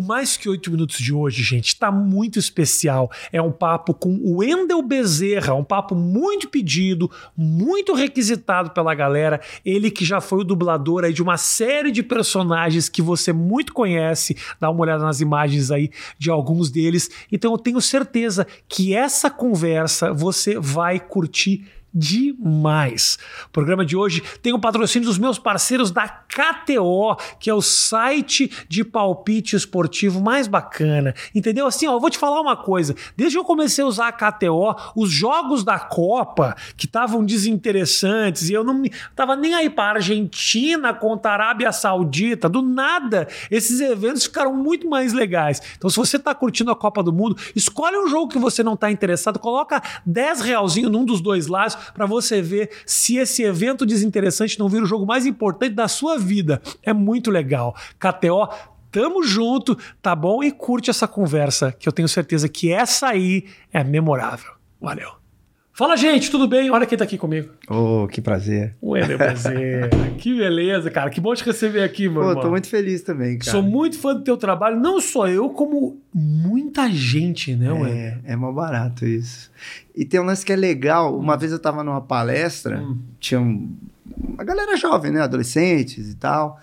O Mais Que Oito Minutos de hoje, gente, tá muito especial. É um papo com o Wendel Bezerra, um papo muito pedido, muito requisitado pela galera. Ele que já foi o dublador aí de uma série de personagens que você muito conhece. Dá uma olhada nas imagens aí de alguns deles. Então eu tenho certeza que essa conversa você vai curtir demais. O programa de hoje tem o patrocínio dos meus parceiros da KTO, que é o site de palpite esportivo mais bacana. Entendeu? Assim, ó, eu vou te falar uma coisa. Desde que eu comecei a usar a KTO, os jogos da Copa, que estavam desinteressantes, e eu não tava nem aí para Argentina contra a Arábia Saudita, do nada, esses eventos ficaram muito mais legais. Então, se você tá curtindo a Copa do Mundo, escolhe um jogo que você não tá interessado, coloca 10 realzinho num dos dois lados para você ver se esse evento desinteressante não vira o jogo mais importante da sua vida. É muito legal. KTO Tamo junto, tá bom? E curte essa conversa, que eu tenho certeza que essa aí é memorável. Valeu. Fala, gente, tudo bem? Olha quem tá aqui comigo. Oh, que prazer. O Ender Prazer. que beleza, cara. Que bom te receber aqui, meu Pô, tô muito feliz também, cara. Sou muito fã do teu trabalho, não só eu, como muita gente, né, Wender? É, é mal barato isso. E tem um lance que é legal. Uma vez eu tava numa palestra, Hum. tinha um- uma galera jovem, né? Adolescentes e tal.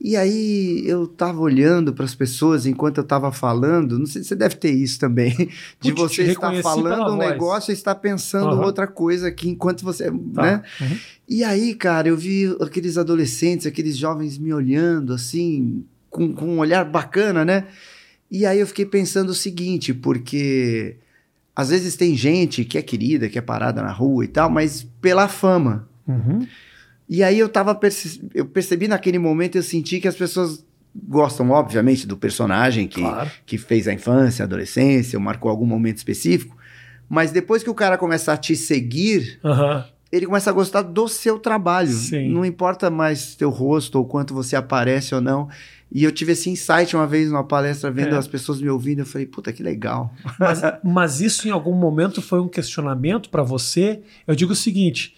E aí eu tava olhando para as pessoas enquanto eu tava falando. Não sei se você deve ter isso também. De Putz, você estar falando um voz. negócio e estar pensando Aham. outra coisa aqui enquanto você. Tá. Né? Uhum. E aí, cara, eu vi aqueles adolescentes, aqueles jovens me olhando assim, com, com um olhar bacana, né? E aí eu fiquei pensando o seguinte, porque às vezes tem gente que é querida, que é parada na rua e tal, mas pela fama. Uhum. E aí eu tava perce- eu percebi naquele momento, eu senti que as pessoas gostam, obviamente, do personagem que, Claro. que fez a infância, a adolescência, ou marcou algum momento específico. Mas depois que o cara começa a te seguir, ele começa a gostar do seu trabalho. Sim. Não importa mais teu rosto ou quanto você aparece ou não. E eu tive esse insight uma vez numa palestra, vendo É. as pessoas me ouvindo. Eu falei, puta, que legal. Mas, mas isso em algum momento foi um questionamento pra você? Eu digo o seguinte.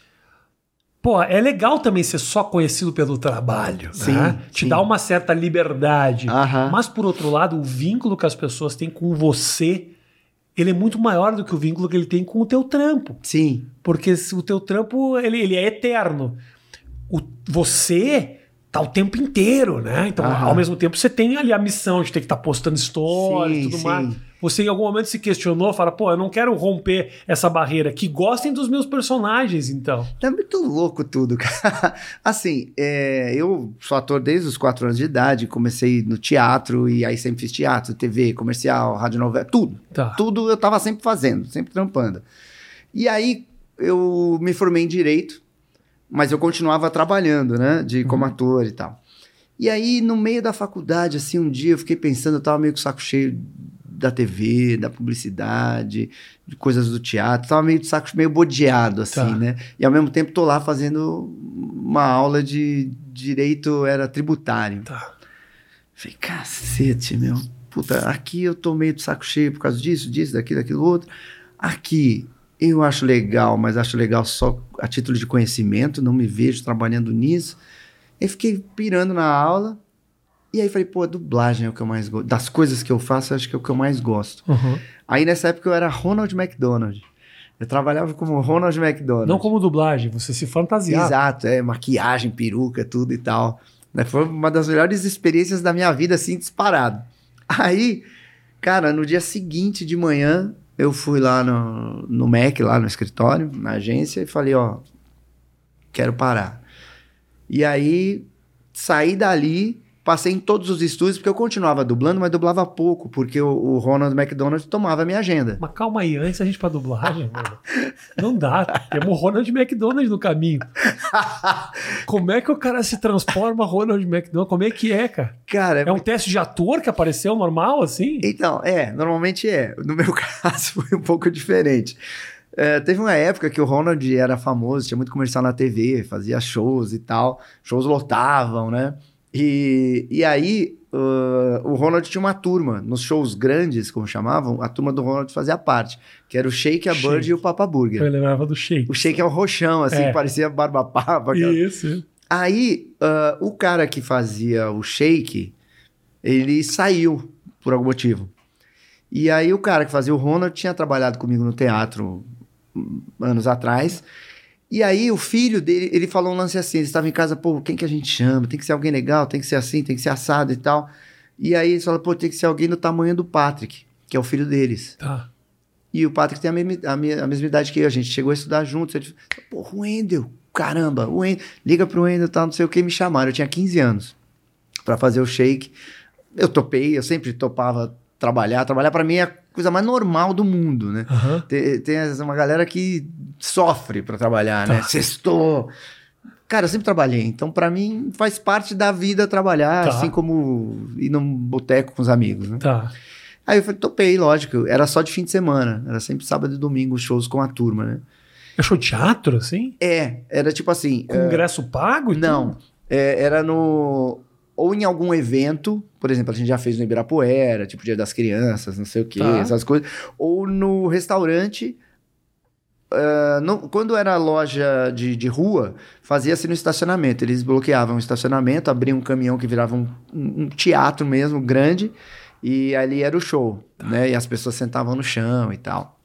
Pô, é legal também ser só conhecido pelo trabalho, Sim, né? Te sim. dá uma certa liberdade. Aham. Mas por outro lado, o vínculo que as pessoas têm com você, ele é muito maior do que o vínculo que ele tem com o teu trampo. Sim, Porque o teu trampo, ele, ele é eterno. O, você tá o tempo inteiro, né? Então, Aham. ao mesmo tempo, você tem ali a missão de ter que estar postando stories e tudo sim. mais. Você em algum momento se questionou, fala, pô, eu não quero romper essa barreira. Que gostem dos meus personagens, então. é muito louco tudo, cara. Assim, é, eu sou ator desde os quatro anos de idade. Comecei no teatro e aí sempre fiz teatro, TV, comercial, rádio novela, tudo. Tá. Tudo eu tava sempre fazendo, sempre trampando. E aí eu me formei em direito, mas eu continuava trabalhando, né, de como ator e tal. E aí no meio da faculdade, assim, um dia eu fiquei pensando, eu tava meio com o saco cheio da TV, da publicidade, de coisas do teatro, tava meio de saco meio bodeado assim, Tá. né? E ao mesmo tempo tô lá fazendo uma aula de direito era tributário. Tá. Falei, cacete, meu. Puta, aqui eu tô meio de saco cheio por causa disso, disso, daquilo, daquilo outro. Aqui eu acho legal, mas acho legal só a título de conhecimento, não me vejo trabalhando nisso. Aí fiquei pirando na aula. E aí falei, pô, a dublagem é o que eu mais gosto. Das coisas que eu faço, acho que é o que eu mais gosto. Uhum. Aí nessa época eu era Ronald McDonald. Eu trabalhava como Ronald McDonald. Não como dublagem, você se fantasiava. Exato, é, maquiagem, peruca, tudo e tal. Né, Foi uma das melhores experiências da minha vida, assim, disparado. Aí, cara, no dia seguinte de manhã, eu fui lá no, no Mac, lá no escritório, na agência, e falei, ó, quero parar. E aí, saí dali, passei em todos os estúdios, porque eu continuava dublando, mas dublava pouco, porque o, o Ronald McDonald tomava a minha agenda. Mas calma aí, antes a gente pra dublagem, mano. Não dá. Temos o Ronald McDonald no caminho. Como é que o cara se transforma Ronald McDonald? Como é que é, cara? Cara, É um teste de ator que apareceu normal, assim? Então, é, normalmente é. No meu caso, foi um pouco diferente. É, teve uma época que o Ronald era famoso, tinha muito comercial na TV, fazia shows e tal. Shows lotavam, né? E, e aí, uh, o Ronald tinha uma turma, nos shows grandes, como chamavam, a turma do Ronald fazia parte, que era o Shake, a Bird Shake. e o Papa Burger. Eu lembrava do Shake. O Shake é um roxão, assim, É. parecia barba papa. aquela- Isso. Aí, ah, o cara que fazia o shake, ele saiu por algum motivo. E aí o cara que fazia o Ronald tinha trabalhado comigo no teatro hum, anos atrás. E aí o filho dele, ele falou um lance assim, ele estava em casa, pô, quem que a gente chama? Tem que ser alguém legal, tem que ser assim, tem que ser assado e tal. E aí ele falou, pô, tem que ser alguém do tamanho do Patrick, que é o filho deles. Tá. E o Patrick tem a mesma, a, minha- a mesma idade que eu, a gente chegou a estudar juntos. Ele falou, pô, o Wendel, caramba, o Wendel, liga pro Wendel, tal, não sei o que, me chamaram. Eu tinha 15 anos para fazer o shake. Eu topei, eu sempre topava trabalhar. Trabalhar para mim é coisa mais normal do mundo, né? Aham. Tem, tem uma galera que sofre para trabalhar, né? Tá. Sextou. Cara, eu sempre trabalhei, então para mim faz parte da vida trabalhar, Tá. assim como ir num boteco com os amigos, né? Tá. Aí eu falei, topei, lógico. Era só de fim de semana. Era sempre sábado e domingo shows com a turma, né? É show teatro, assim? É, era tipo assim. Com ingresso pago? Não. é, era no. Ou em algum evento, por exemplo, a gente já fez no Ibirapuera, tipo Dia das Crianças, não sei o quê, Tá. essas coisas. Ou no restaurante. no- quando era loja de, de rua, fazia-se no estacionamento. Eles bloqueavam o estacionamento, abriam um caminhão que virava um, um- teatro mesmo, grande, e ali era o show, né? E as pessoas sentavam no chão e tal.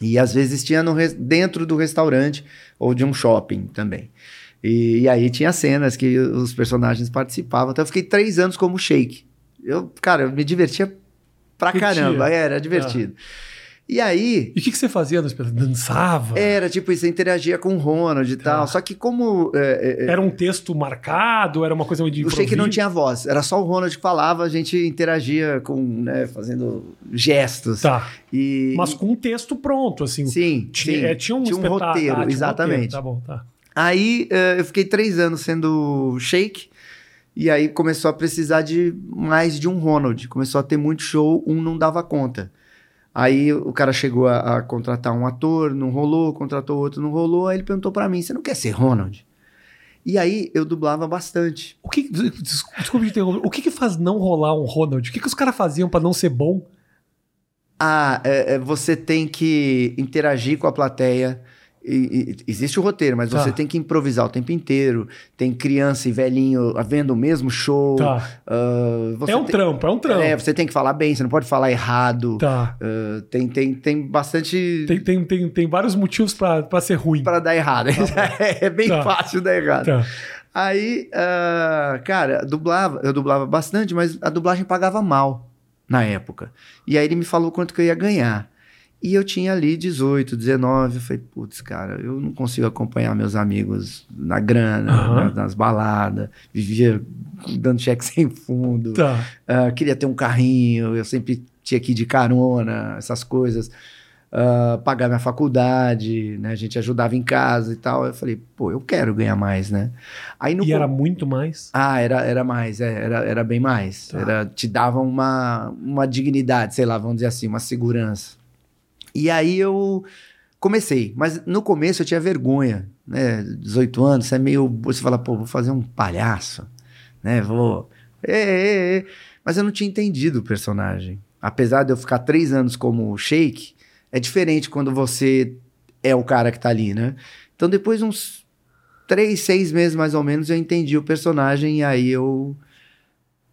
E às vezes tinha no dentro do restaurante ou de um shopping também. E, e aí tinha cenas que os personagens participavam. Então eu fiquei três anos como shake. Eu, cara, eu me divertia pra Curtia. caramba. Era divertido. E aí, E o que, que você fazia no espetáculo? Dançava? era tipo, você interagia com o Ronald e Tá. tal. Só que como é, é, Era um texto marcado? Era uma coisa de o shake não tinha voz, era só o Ronald que falava, a gente interagia com, né, fazendo gestos. Tá. E, Mas com um texto pronto, assim. sim, Tinha, sim. é, tinha um, tinha um roteiro, Ah, tinha um exatamente. roteiro, Tá bom, tá. Aí eh, eu fiquei três anos sendo shake. E aí começou a precisar de mais de um Ronald. Começou a ter muito show, um não dava conta. Aí o cara chegou a, a contratar um ator, não rolou, contratou outro, não rolou. Aí ele perguntou pra mim: você não quer ser Ronald? E aí eu dublava bastante. O que, des- desculpa te interromper. O que, que faz não rolar um Ronald? O que, que os caras faziam pra não ser bom? Ah, é, é, você tem que interagir com a plateia. E- e- existe o roteiro, mas Tá. você tem que improvisar o tempo inteiro. Tem criança e velhinho vendo o mesmo show. Tá. Você É um tem- trampo, é um trampo. É, você tem que falar bem, você não pode falar errado. Tá. Ah, tem, tem, tem bastante Tem, tem, tem, tem vários motivos pra ser ruim. para dar errado. é bem Tá. fácil dar errado. Tá. Aí, ah, cara, dublava, eu dublava bastante, mas a dublagem pagava mal na época. E aí ele me falou quanto que eu ia ganhar. E eu tinha ali 18, 19. Eu falei, putz, cara, eu não consigo acompanhar meus amigos na grana, Aham. na- nas baladas. Vivia dando cheque sem fundo. Tá. Ah, queria ter um carrinho, eu sempre tinha que ir de carona, essas coisas. Ah, pagar minha faculdade, né? A gente ajudava em casa e tal. Eu falei, pô, eu quero ganhar mais, né? Aí no E era muito mais. Ah, era, era mais, é, era, era bem mais. Tá. Era, te dava uma, uma dignidade, sei lá, vamos dizer assim, uma segurança. E aí eu comecei, mas no começo eu tinha vergonha, né? 18 anos, você é meio. Você fala, pô, vou fazer um palhaço, né? Vou. É, é, é. Mas eu não tinha entendido o personagem. Apesar de eu ficar três anos como shake, é diferente quando você é o cara que tá ali, né? Então depois de uns três, seis meses mais ou menos, eu entendi o personagem e aí eu.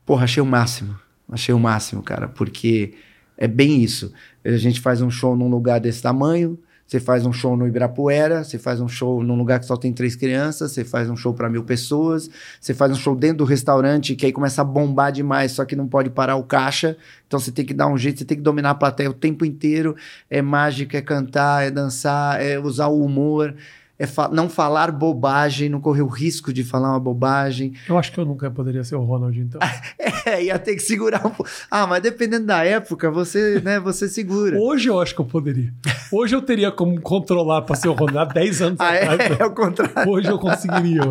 Porra, achei o máximo. Achei o máximo, cara, porque é bem isso. A gente faz um show num lugar desse tamanho, você faz um show no Ibirapuera, você faz um show num lugar que só tem três crianças, você faz um show para mil pessoas, você faz um show dentro do restaurante que aí começa a bombar demais, só que não pode parar o caixa, então você tem que dar um jeito, você tem que dominar a plateia o tempo inteiro. É mágica, é cantar, é dançar, é usar o humor, é fa- não falar bobagem, não correr o risco de falar uma bobagem. Eu acho que eu nunca poderia ser o Ronald, então. É, ia ter que segurar um pouco. Ah, mas dependendo da época, você, né, você segura. Hoje eu acho que eu poderia. Hoje eu teria como controlar pra ser o Ronald há 10 anos Ah, atrás. é, é o contrário. Hoje eu conseguiria.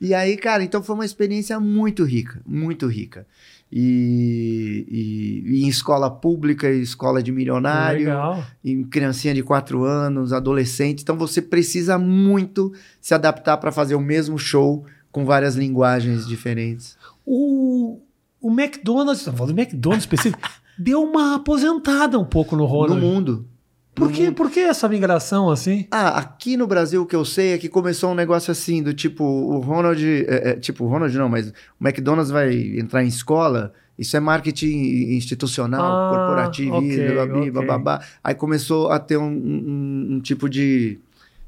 E aí, cara, então foi uma experiência muito rica, muito rica. E, e- e em escola pública, escola de milionário, Legal. em criancinha de 4 anos, adolescente. Então você precisa muito se adaptar para fazer o mesmo show com várias linguagens diferentes. O, o McDonald's, tá falando do McDonald's específico, deu uma aposentada um pouco no Ronald. No mundo. Por, que, mundo. por que essa migração assim? Ah, aqui no Brasil o que eu sei é que começou um negócio assim, do tipo, o Ronald. é, é, tipo, o Ronald não, mas o McDonald's vai entrar em escola Isso é marketing institucional, Ah, corporativo, ok, babi, ok. bababá. Aí começou a ter um, um- um tipo de,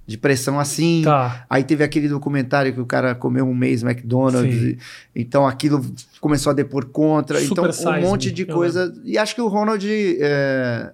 de pressão assim. Tá. Aí teve aquele documentário que o cara comeu um mês McDonald's. E- então aquilo começou a depor contra. Super então um monte Me, de coisa. E acho que o Ronald, é,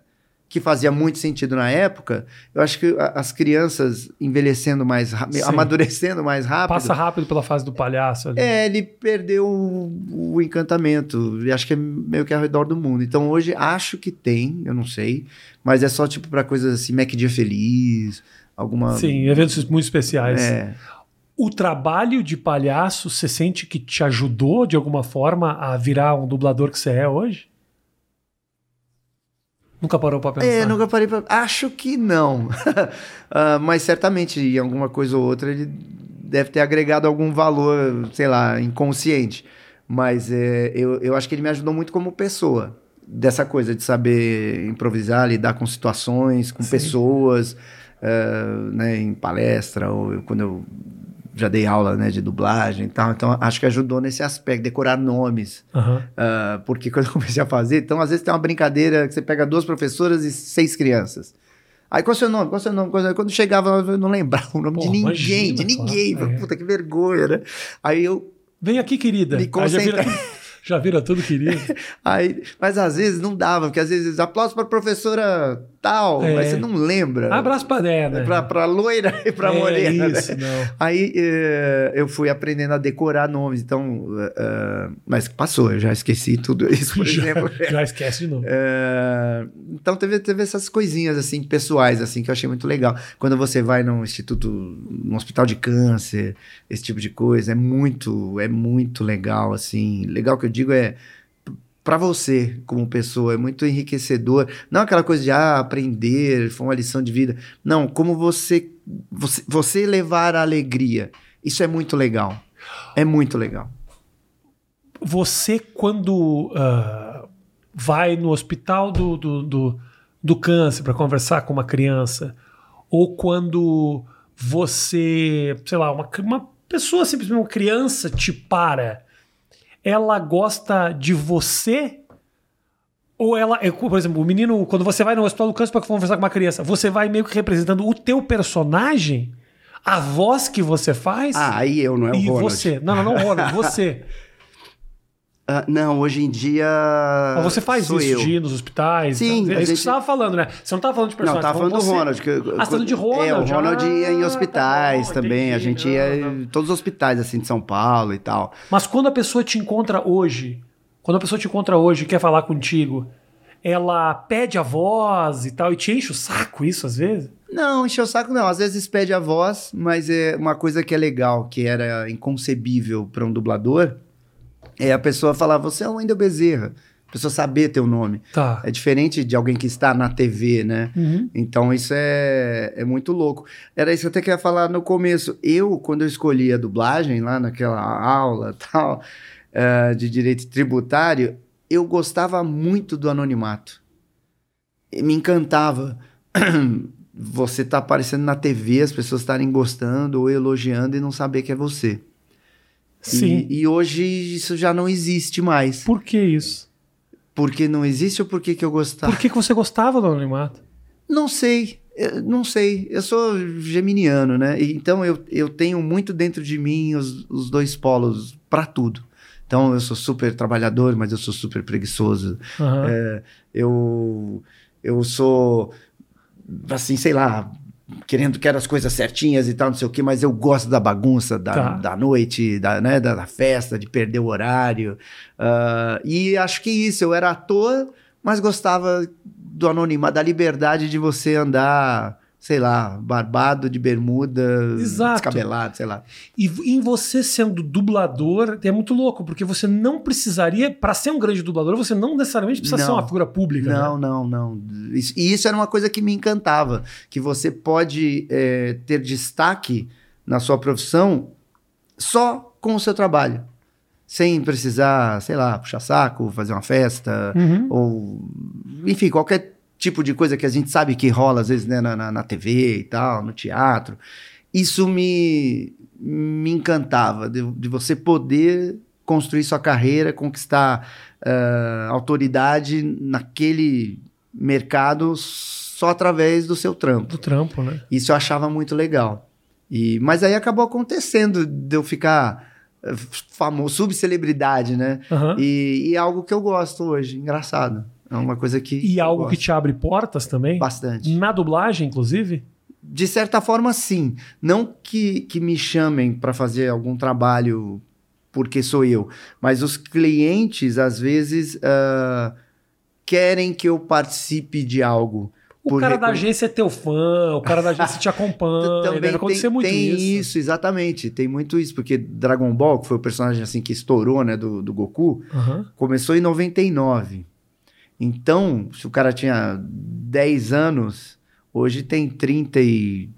que fazia muito sentido na época, eu acho que as crianças envelhecendo mais rápido, Sim. amadurecendo mais rápido. Passa rápido pela fase do palhaço ali. É, ele perdeu o, o encantamento. E acho que é meio que ao redor do mundo. Então hoje acho que tem, eu não sei. Mas é só tipo pra coisas assim, Mac Dia Feliz, alguma. Sim, eventos muito especiais. É. O trabalho de palhaço, você sente que te ajudou de alguma forma a virar um dublador que você é hoje? Nunca parou pra pensar? É, nunca parei pra. Acho que não. Ah, mas certamente, em alguma coisa ou outra, ele deve ter agregado algum valor, sei lá, inconsciente. Mas é, eu, eu acho que ele me ajudou muito como pessoa. Dessa coisa de saber improvisar, lidar com situações, com Sim. pessoas, ah, né, em palestra, ou eu- quando eu já dei aula né, de dublagem e tal. Então, acho que ajudou nesse aspecto, decorar nomes. Aham. Ah, porque quando eu comecei a fazer, então às vezes tem uma brincadeira que você pega duas professoras e seis crianças. Aí qual é o seu nome? Qual é o seu nome? Quando chegava, eu não lembrava o nome Pô, de ninguém, imagina, de ninguém. claro, é. Puta que vergonha, né? Aí eu. Vem aqui, querida. Me Aí já, vira, concentra- já vira tudo querido. Aí, mas às vezes não dava, porque às vezes aplauso pra professora tal, É. mas você não lembra. Abraço pra Dé, né? Pra, pra loira e pra é, morena. né? Isso, não. Aí eh, eu fui aprendendo a decorar nomes, então. eh, eh, mas passou, eu já esqueci tudo isso, por já, exemplo. já esquece de novo. É, então teve, teve essas coisinhas assim pessoais assim que eu achei muito legal. Quando você vai num instituto, num hospital de câncer, esse tipo de coisa, é muito, é muito legal assim. Legal que eu digo é para você como pessoa, é muito enriquecedor. Não aquela coisa de ah, aprender, foi uma lição de vida. Não, como você você, você levar a alegria. Isso é muito legal. É muito legal. Você, quando ah, vai no hospital do, do, do, do câncer para conversar com uma criança, ou quando você, sei lá, uma, uma pessoa, simplesmente uma criança te para, ela gosta de você? Ou ela, por exemplo, o menino, quando você vai no hospital do câncer para conversar com uma criança, você vai meio que representando o teu personagem? A voz que você faz? Ah, aí eu, não é o e Ronald. você? Não, não, não, Ronald, você. Ah, não, hoje em dia. Mas você faz isso eu. de ir nos hospitais? Sim, É a isso que gente- você estava falando, né? Você não estava falando de Não, personagem. tava falando do. Ronald. Que, Ah, tá falando de Ronald? É, o Ronald ia em Ah, hospitais tá bom, também. A entendi. gente ia Não, em todos os hospitais, assim, de São Paulo e tal. Mas quando a pessoa te encontra hoje, quando a pessoa te encontra hoje e quer falar contigo, ela pede a voz e tal, e te enche o saco isso às vezes? Não, encher o saco não. Às vezes pede a voz, mas é uma coisa que é legal, que era inconcebível para um dublador, é a pessoa falar, você é o Wendel Bezerra. A pessoa saber teu nome. Tá. É diferente de alguém que está na TV, né? Uhum. Então isso é, é muito louco. Era isso que eu até queria falar no começo. Eu, quando eu escolhi a dublagem, lá naquela aula tal, eh, de direito tributário, eu gostava muito do anonimato. E me encantava. Você tá aparecendo na TV, as pessoas estarem gostando ou elogiando e não saber que é você. Sim. E, e hoje isso já não existe mais. Por que isso? Porque não existe ou por que que eu gostava? Por que, que você gostava do anonimato? Não sei, eu não sei. Eu sou geminiano, né? Então eu, eu tenho muito dentro de mim os, os dois polos para tudo. Então eu sou super trabalhador, mas eu sou super preguiçoso. Aham. É, eu, eu sou, assim, sei lá, querendo quero as coisas certinhas e tal, não sei o quê, mas eu gosto da bagunça, da, Tá. da noite, da, né, da, da festa, de perder o horário. Ah, e acho que isso, eu era ator, mas gostava do anonimato, da liberdade de você andar, sei lá, barbado de bermuda, Exato. descabelado, sei lá. E em você sendo dublador, é muito louco, porque você não precisaria, para ser um grande dublador, você não necessariamente precisa Não. ser uma figura pública. Não, né? não, não. Isso- e isso era uma coisa que me encantava, que você pode é, ter destaque na sua profissão só com o seu trabalho, sem precisar, sei lá, puxar saco, fazer uma festa, Uhum. ou enfim, qualquer tipo de coisa que a gente sabe que rola às vezes né, na, na, na TV e tal, no teatro. Isso me, me encantava, de, de você poder construir sua carreira, conquistar ah, autoridade naquele mercado só através do seu trampo. Do trampo, né? Isso eu achava muito legal. E, mas aí acabou acontecendo de eu ficar eh, famoso, subcelebridade, né? Aham. E, e é algo que eu gosto hoje, engraçado. É uma coisa que. E algo que te abre portas também? Bastante. Na dublagem, inclusive? De certa forma, sim. Não que, que me chamem para fazer algum trabalho porque sou eu, mas os clientes, às vezes, ah, querem que eu participe de algo. O cara da agência é teu fã, o cara da agência te acompanha. Também deve acontecer tem, muito tem isso. isso. exatamente. Tem muito isso, porque Dragon Ball, que foi o personagem assim que estourou, né, do, do Goku, Aham. começou em 99. Então, se o cara tinha 10 anos, hoje tem 33?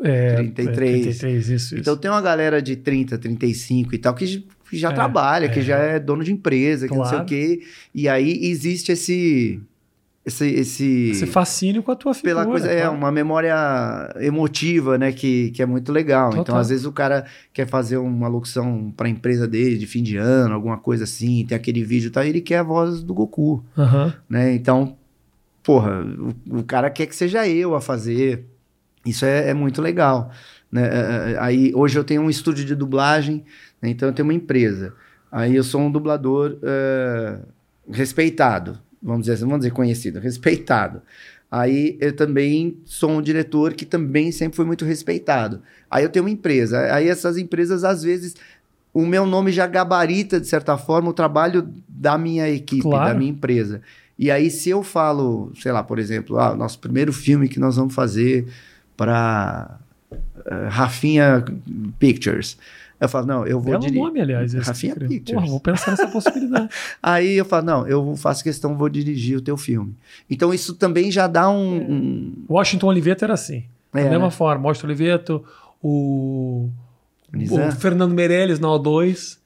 É, 33. É, 33, isso, Então isso. tem uma galera de 30, 35 e tal que já É, trabalha, que é. já é dono de empresa, que não sei Claro. o quê. E aí existe esse esse esse, Esse fascínio com a tua figura. pela coisa é uma memória emotiva, né, que, que é muito legal. Total. Então às vezes o cara quer fazer uma locução para a empresa dele de fim de ano, alguma coisa assim, tem aquele vídeo, tá, ele quer a voz do Goku, Aham. né? Então, porra, o, o cara quer que seja eu a fazer. Isso é, é muito legal. Né? É, é, Aí, hoje eu tenho um estúdio de dublagem, né? então eu tenho uma empresa. Aí eu sou um dublador é, respeitado, vamos dizer assim, vamos dizer conhecido, respeitado. Aí eu também sou um diretor que também sempre foi muito respeitado. Aí eu tenho uma empresa. Aí essas empresas, às vezes, o meu nome já gabarita, de certa forma, o trabalho da minha equipe, Claro. da minha empresa. E aí, se eu falo, sei lá, por exemplo, ah, o nosso primeiro filme que nós vamos fazer para Rafinha Pictures. Eu falo, não, eu vou dirigir. nome, aliás. Rafinha. Pictures. Porra, vou pensar nessa possibilidade. Aí eu falo, não, eu faço questão, vou dirigir o teu filme. Então isso também já dá um. um- Washington Oliveto era assim. É, da mesma né? forma, Washington Oliveto, o, Nizam? o Fernando Meirelles na O2,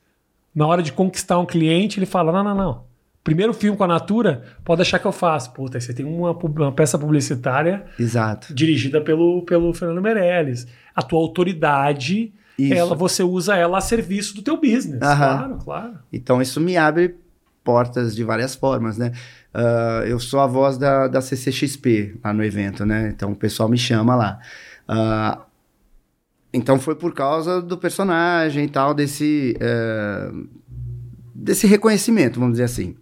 na hora de conquistar um cliente, ele fala: não, não, não. Primeiro filme com a Natura, pode deixar que eu faço. Puta, aí você tem uma, uma peça publicitária Exato. dirigida pelo, pelo Fernando Meirelles. A tua autoridade, Isso. ela, você usa ela a serviço do teu business. Aham. Claro, claro. Então isso me abre portas de várias formas, né? Ah, eu sou a voz da, da CCXP lá no evento, né? Então o pessoal me chama lá. Ah, então foi por causa do personagem e tal, desse, eh, desse reconhecimento, vamos dizer assim.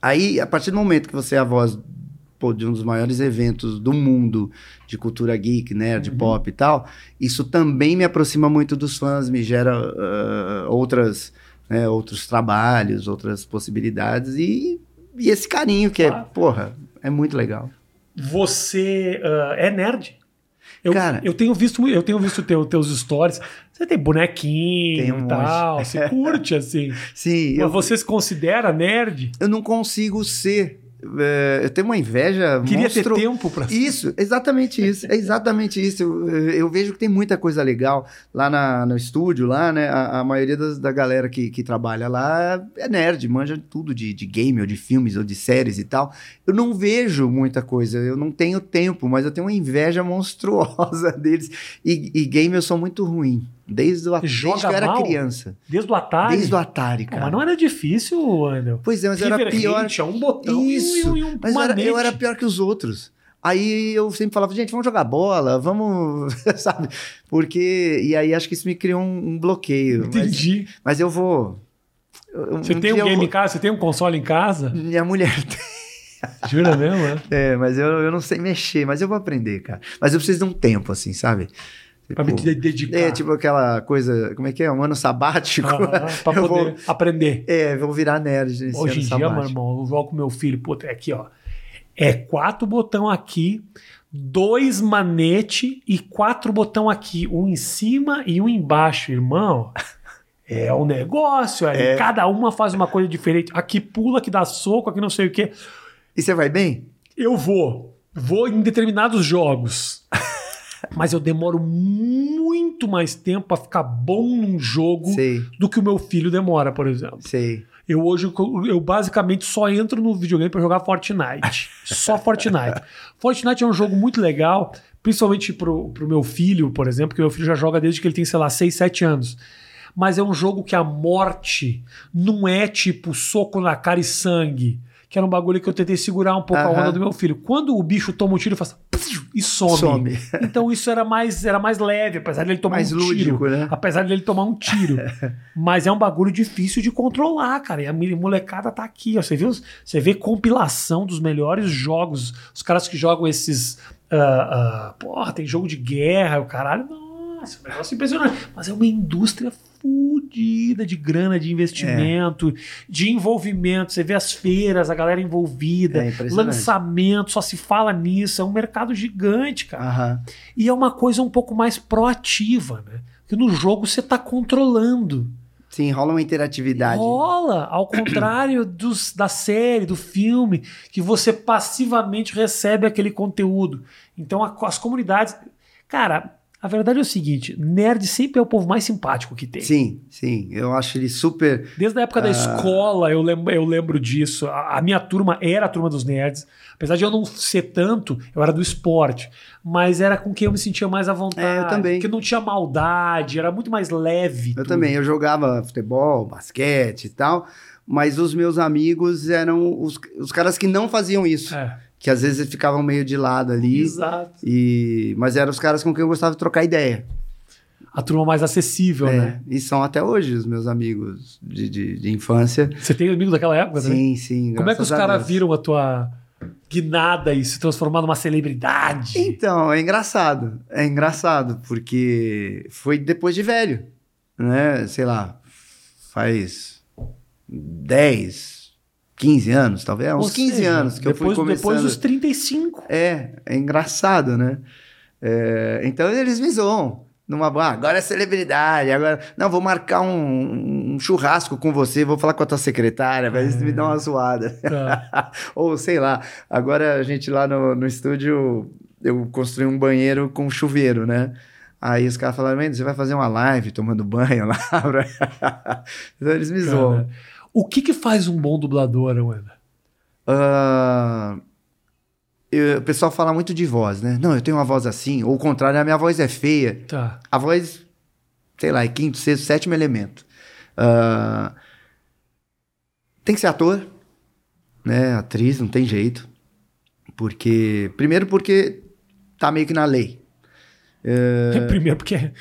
Aí, a partir do momento que você é a voz pô, de um dos maiores eventos do mundo de cultura geek, nerd, pop e tal, isso também me aproxima muito dos fãs, me gera ah, outras, né, outros trabalhos, outras possibilidades e, e esse carinho que é, Claro. porra, é muito legal. Você ah, é nerd? Eu, Cara- eu tenho visto, eu tenho visto teu, teus stories. Você tem bonequinho Tem um e tal. Você curte, assim. Sim, Mas eu, você se considera nerd? eu não consigo ser. É, eu tenho uma inveja Queria monstru- ter tempo pra Isso, exatamente isso. É exatamente isso. Eu, eu vejo que tem muita coisa legal lá na- no estúdio, lá, né? A, a maioria das- da galera que, que trabalha lá é nerd, manja tudo de, de game, ou de filmes, ou de séries e tal. Eu não vejo muita coisa, eu não tenho tempo, mas eu tenho uma inveja monstruosa deles. E, e game eu sou muito ruim. Desde, o, desde que eu era criança. Desde o Atari? Desde o Atari, Não, cara. mas não era difícil, Andel. Pois é, mas era pior. Raid, é um botão e Isso, um, e um Mas eu era, eu era pior que os outros. Aí eu sempre falava, gente, vamos jogar bola, vamos, sabe? Porque. E aí acho que isso me criou um, um bloqueio. Mas, Entendi. mas eu vou. eu- Você tem um game vou- em casa? Você tem um console em casa? Minha mulher tem. Jura mesmo, né? É, mas eu, eu não sei mexer, mas eu vou aprender, cara. Mas eu preciso de um tempo, assim, sabe? Pra me Tipo, de- dedicar. É, tipo aquela coisa. Como é que é? Um ano sabático. Ah, pra poder vou- aprender. É, vou virar nerd nesse Hoje em dia, meu sabático. irmão, eu jogo com meu filho, puta, é aqui, ó. É quatro botão aqui, dois manete e quatro botão aqui, um em cima e um embaixo, irmão. É um negócio, É. cada uma faz uma coisa diferente. Aqui pula, aqui dá soco, aqui não sei o quê. E você vai bem? Eu vou, vou em determinados jogos. Mas eu demoro muito mais tempo pra ficar bom num jogo Sei, do que o meu filho demora, por exemplo. sei. Eu hoje, eu basicamente só entro no videogame pra jogar Fortnite. Só Fortnite. Fortnite é um jogo muito legal, principalmente pro, pro meu filho, por exemplo, que meu filho já joga desde que ele tem, sei lá, 6, 7 anos. mas é um jogo que a morte não é tipo soco na cara e sangue. Que era um bagulho que eu tentei segurar um pouco a Aham. onda do meu filho. Quando o bicho toma um tiro, faz e some. Some. Então isso era mais, era mais leve, apesar dele tomar Mais um lúdico, tiro. né? Apesar dele tomar um tiro. Mas é um bagulho difícil de controlar, cara. E a molecada tá aqui, ó. Você viu? Você vê compilação dos melhores jogos. Os caras que jogam esses. ah, ah, porra, tem jogo de guerra, o caralho. Nossa, um negócio impressionante. Mas é uma indústria fudida de grana, de investimento, de envolvimento. Você vê as feiras, a galera envolvida, É lançamento, só se fala nisso. É um mercado gigante, cara. Aham. E é uma coisa um pouco mais proativa, né? Porque no jogo você tá controlando. Sim, rola uma interatividade. Rola, ao contrário dos, da série, do filme, que você passivamente recebe aquele conteúdo. Então a- as comunidades. Cara, a verdade é o seguinte: nerd sempre é o povo mais simpático que tem. Sim, sim. Eu acho ele super. Desde a época da escola, eu lembro, eu lembro disso. A, a minha turma era a turma dos nerds. Apesar de eu não ser tanto, eu era do esporte. Mas era com quem eu me sentia mais à vontade. É, eu também. Que não tinha maldade, era muito mais leve. Eu tudo. também. Eu jogava futebol, basquete e tal. Mas os meus amigos eram os, os caras que não faziam isso. É, Que às vezes ficavam meio de lado ali. exato. E, mas eram os caras com quem eu gostava de trocar ideia. A turma mais acessível, É, né? E são até hoje os meus amigos de, de, de infância. Você tem amigos daquela época, né? Sim, sim. Como é que os caras viram a tua guinada e se transformar numa celebridade? Então, é engraçado. É engraçado, porque foi depois de velho. Né? Sei lá, faz 10, 15 anos, talvez. Uns Ou 15 seja, anos que eu depois, fui começando. Depois dos 35. É, é engraçado, né? É, então eles me zoam. Numa boa, ah, agora é celebridade, agora. Não, vou marcar um, um churrasco com você, vou falar com a tua secretária, vai me dar uma zoada. Tá. Ou sei lá, agora a gente lá no, no estúdio, eu construí um banheiro com chuveiro, né? Aí os caras falaram, "Mendes, você vai fazer uma live tomando banho lá? pra-" então eles me zoam. O que que faz um bom dublador, Wanda? Ah, eu- o pessoal fala muito de voz, né? Não, eu tenho uma voz assim, ou o contrário, a minha voz é feia. Tá. A voz, sei lá, é quinto, sexto, sétimo elemento. Ah, tem que ser ator, né? Atriz, não tem jeito. Porque, primeiro porque tá meio que na lei. Primeiro porque,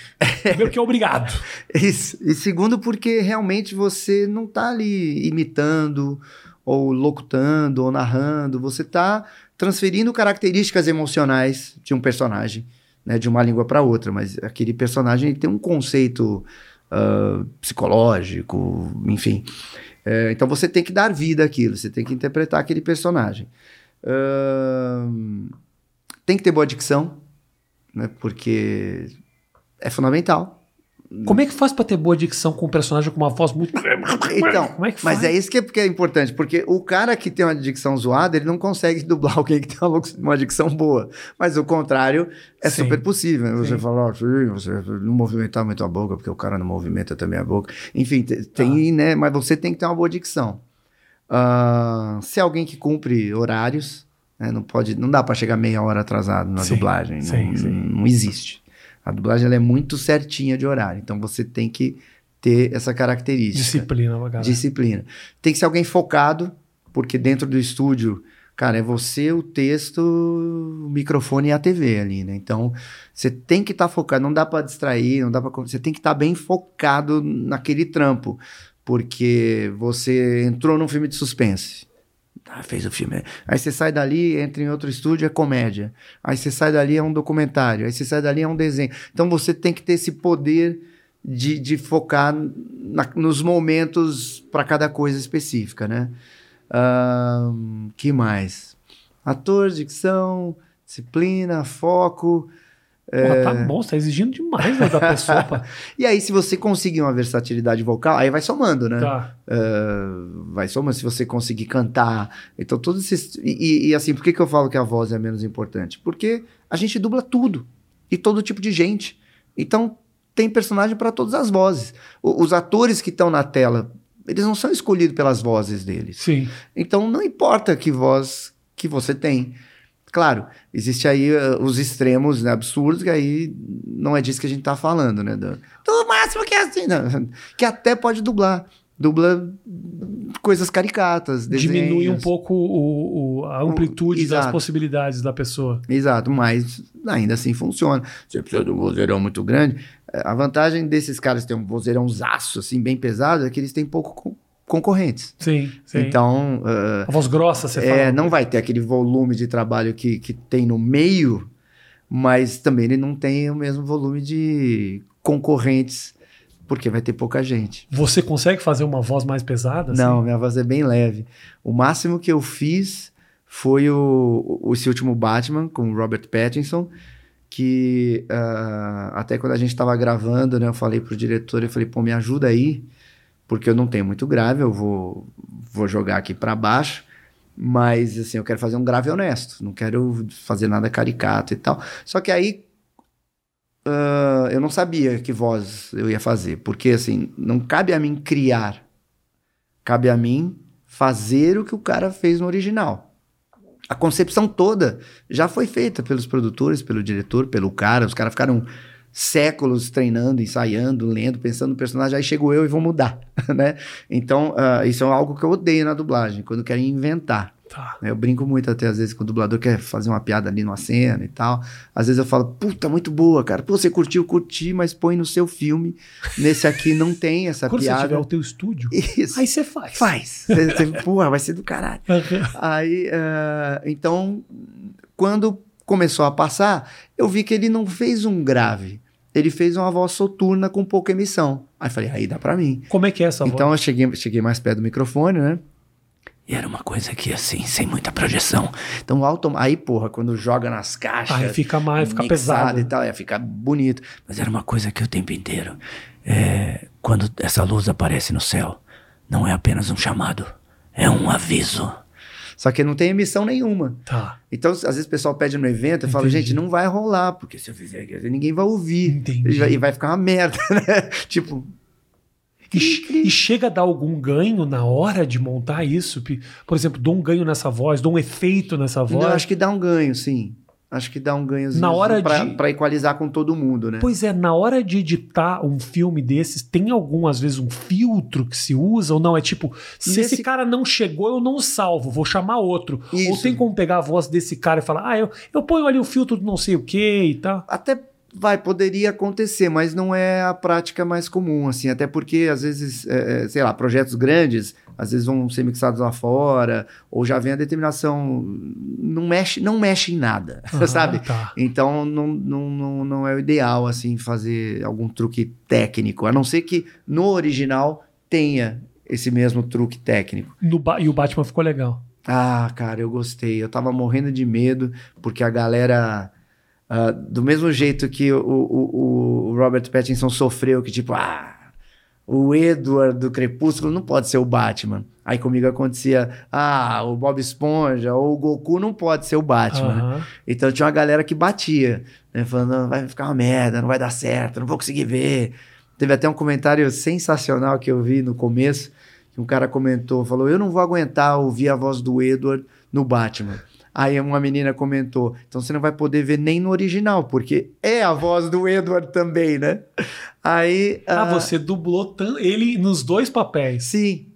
primeiro que é obrigado. Isso. E segundo, porque realmente você não tá ali imitando, ou locutando, ou narrando. Você tá transferindo características emocionais de um personagem, né? De uma língua para outra. Mas aquele personagem tem um conceito ah, psicológico, enfim. É, então você tem que dar vida àquilo, você tem que interpretar aquele personagem. Ahn, tem que ter boa dicção, né? Porque é fundamental. Como é que faz pra ter boa dicção com um personagem com uma voz muito. Então, Como é que mas faz? é isso que é, porque é importante, porque o cara que tem uma dicção zoada, ele não consegue dublar alguém que tem uma, uma dicção boa. Mas o contrário é Sim. super possível. né? Você Sim. fala, assim, você não movimentar muito a boca, porque o cara não movimenta também a boca. Enfim, te- tem, né? Mas você tem que ter uma boa dicção. Ah, se é alguém que cumpre horários, né, não pode, não dá para chegar meia hora atrasado na Sim, dublagem. sim, não, sim. não existe. A dublagem é muito certinha de horário, então você tem que ter essa característica. Disciplina, cara. Disciplina. Tem que ser alguém focado, porque dentro do estúdio, cara, é você, o texto, o microfone e a TV ali, né? Então, você tem que estar focado, não dá pra distrair, não dá para você tem que estar bem focado naquele trampo, porque você entrou num filme de suspense. Ah, fez o filme. Aí você sai dali, entra em outro estúdio, é comédia. Aí você sai dali, é um documentário. Aí você sai dali, é um desenho. Então você tem que ter esse poder de, de focar na- nos momentos para cada coisa específica, né? Ahn, que mais? Ator, dicção, disciplina, foco. Porra, tá bom, você tá exigindo demais né, da pessoa. E aí, se você conseguir uma versatilidade vocal, aí vai somando, né? Tá. Uh, vai somando se você conseguir cantar. Então, todos esses. E, e- e, assim, por que, que eu falo que a voz é menos importante? Porque a gente dubla tudo. E todo tipo de gente. Então, tem personagem para todas as vozes. O- os atores que estão na tela, eles não são escolhidos pelas vozes deles. Sim. Então, não importa que voz que você tem. Claro, existe aí uh, os extremos né, absurdos, que aí não é disso que a gente tá falando, né? Do, do máximo que é assim, não, que até pode dublar. Dubla coisas caricatas, Diminui um desenhos. pouco o- o- a amplitude das possibilidades da pessoa. Exato, mas ainda assim funciona. Você precisa de um vozeirão muito grande. Eh, A vantagem desses caras ter um vozeirãozaço, assim, bem pesado, é que eles têm pouco concorrentes. Sim, sim. Então, eh, a voz grossa, você é, fala. não vai ter aquele volume de trabalho que, que tem no meio, mas também ele não tem o mesmo volume de concorrentes, porque vai ter pouca gente. Você consegue fazer uma voz mais pesada? assim? Não, minha voz é bem leve. O máximo que eu fiz foi o, o- esse último Batman com o Robert Pattinson, que ah, até quando a gente estava gravando, né, eu falei pro diretor, eu falei, pô, me ajuda aí, porque eu não tenho muito grave, eu vou, vou jogar aqui para baixo, mas assim, eu quero fazer um grave honesto, não quero fazer nada caricato e tal. Só que aí ah, eu não sabia que voz eu ia fazer, porque assim, não cabe a mim criar, cabe a mim fazer o que o cara fez no original. A concepção toda já foi feita pelos produtores, pelo diretor, pelo cara. Os caras ficaram séculos treinando, ensaiando, lendo, pensando no personagem. Aí chego eu e vou mudar, né? Então, ah, isso é algo que eu odeio na dublagem, quando querem inventar. Tá. Eu brinco muito até às vezes com o dublador quer fazer uma piada ali numa cena e tal. Às vezes eu falo, puta, muito boa, cara. Pô, você curtiu, curti, mas põe no seu filme. Nesse aqui não tem essa Quando você piada. tiver o teu estúdio, Isso. aí você faz. Faz. Você- você- Porra, vai ser do caralho. Aí, ah, então, quando começou a passar, eu vi que ele não fez um grave. Ele fez uma voz soturna com pouca emissão. Aí falei, aí dá pra mim. Como é que é essa Então voz? eu cheguei, cheguei mais perto do microfone, né? E era uma coisa aqui assim, sem muita projeção. Então, autom... aí, porra, quando joga nas caixas. Aí fica mais, fica pesado. e tal, ia ficar bonito. Mas era uma coisa que o tempo inteiro. é, quando essa luz aparece no céu, não é apenas um chamado, é um aviso. Só que não tem emissão nenhuma. Tá, Então, às vezes o pessoal pede no evento, eu falo, Entendi. gente, não vai rolar, porque se eu fizer aqui, ninguém vai ouvir. Entendi. E vai, e vai ficar uma merda, né? tipo, E, e chega a dar algum ganho na hora de montar isso? Por exemplo, dou um ganho nessa voz, dou um efeito nessa voz. Não, acho que dá um ganho, sim. Acho que dá um ganhozinho Na hora pra, de- pra equalizar com todo mundo, né? Pois é, na hora de editar um filme desses, tem algum, às vezes, um filtro que se usa ou não? É tipo, se Nesse- esse cara não chegou, eu não salvo, vou chamar outro. Ou Isso. tem como pegar a voz desse cara e falar, ah, eu, eu ponho ali o filtro do não sei o que e tal. Até vai, poderia acontecer, mas não é a prática mais comum, assim. Até porque, às vezes, é, é, sei lá, projetos grandes, às vezes vão ser mixados lá fora, ou já vem a determinação, não mexe, não mexe em nada, Ah, sabe? Tá. Então não, não, não, não é o ideal assim fazer algum truque técnico, a não ser que no original tenha esse mesmo truque técnico. E o Batman ficou legal. Ah, cara, eu gostei. Eu tava morrendo de medo porque a galera ah, do mesmo jeito que o, o, o Robert Pattinson sofreu, que tipo, ah, o Edward do Crepúsculo não pode ser o Batman. Aí comigo acontecia, ah, o Bob Esponja ou o Goku não pode ser o Batman. Aham. Então tinha uma galera que batia, né? Falando, vai ficar uma merda, não vai dar certo, não vou conseguir ver. Teve até um comentário sensacional que eu vi no começo, que um cara comentou, falou, eu não vou aguentar ouvir a voz do Edward no Batman. Aí uma menina comentou, então você não vai poder ver nem no original, porque é a voz do Edward também, né? Aí... Ah, ah, você dublou ele nos dois papéis. Sim.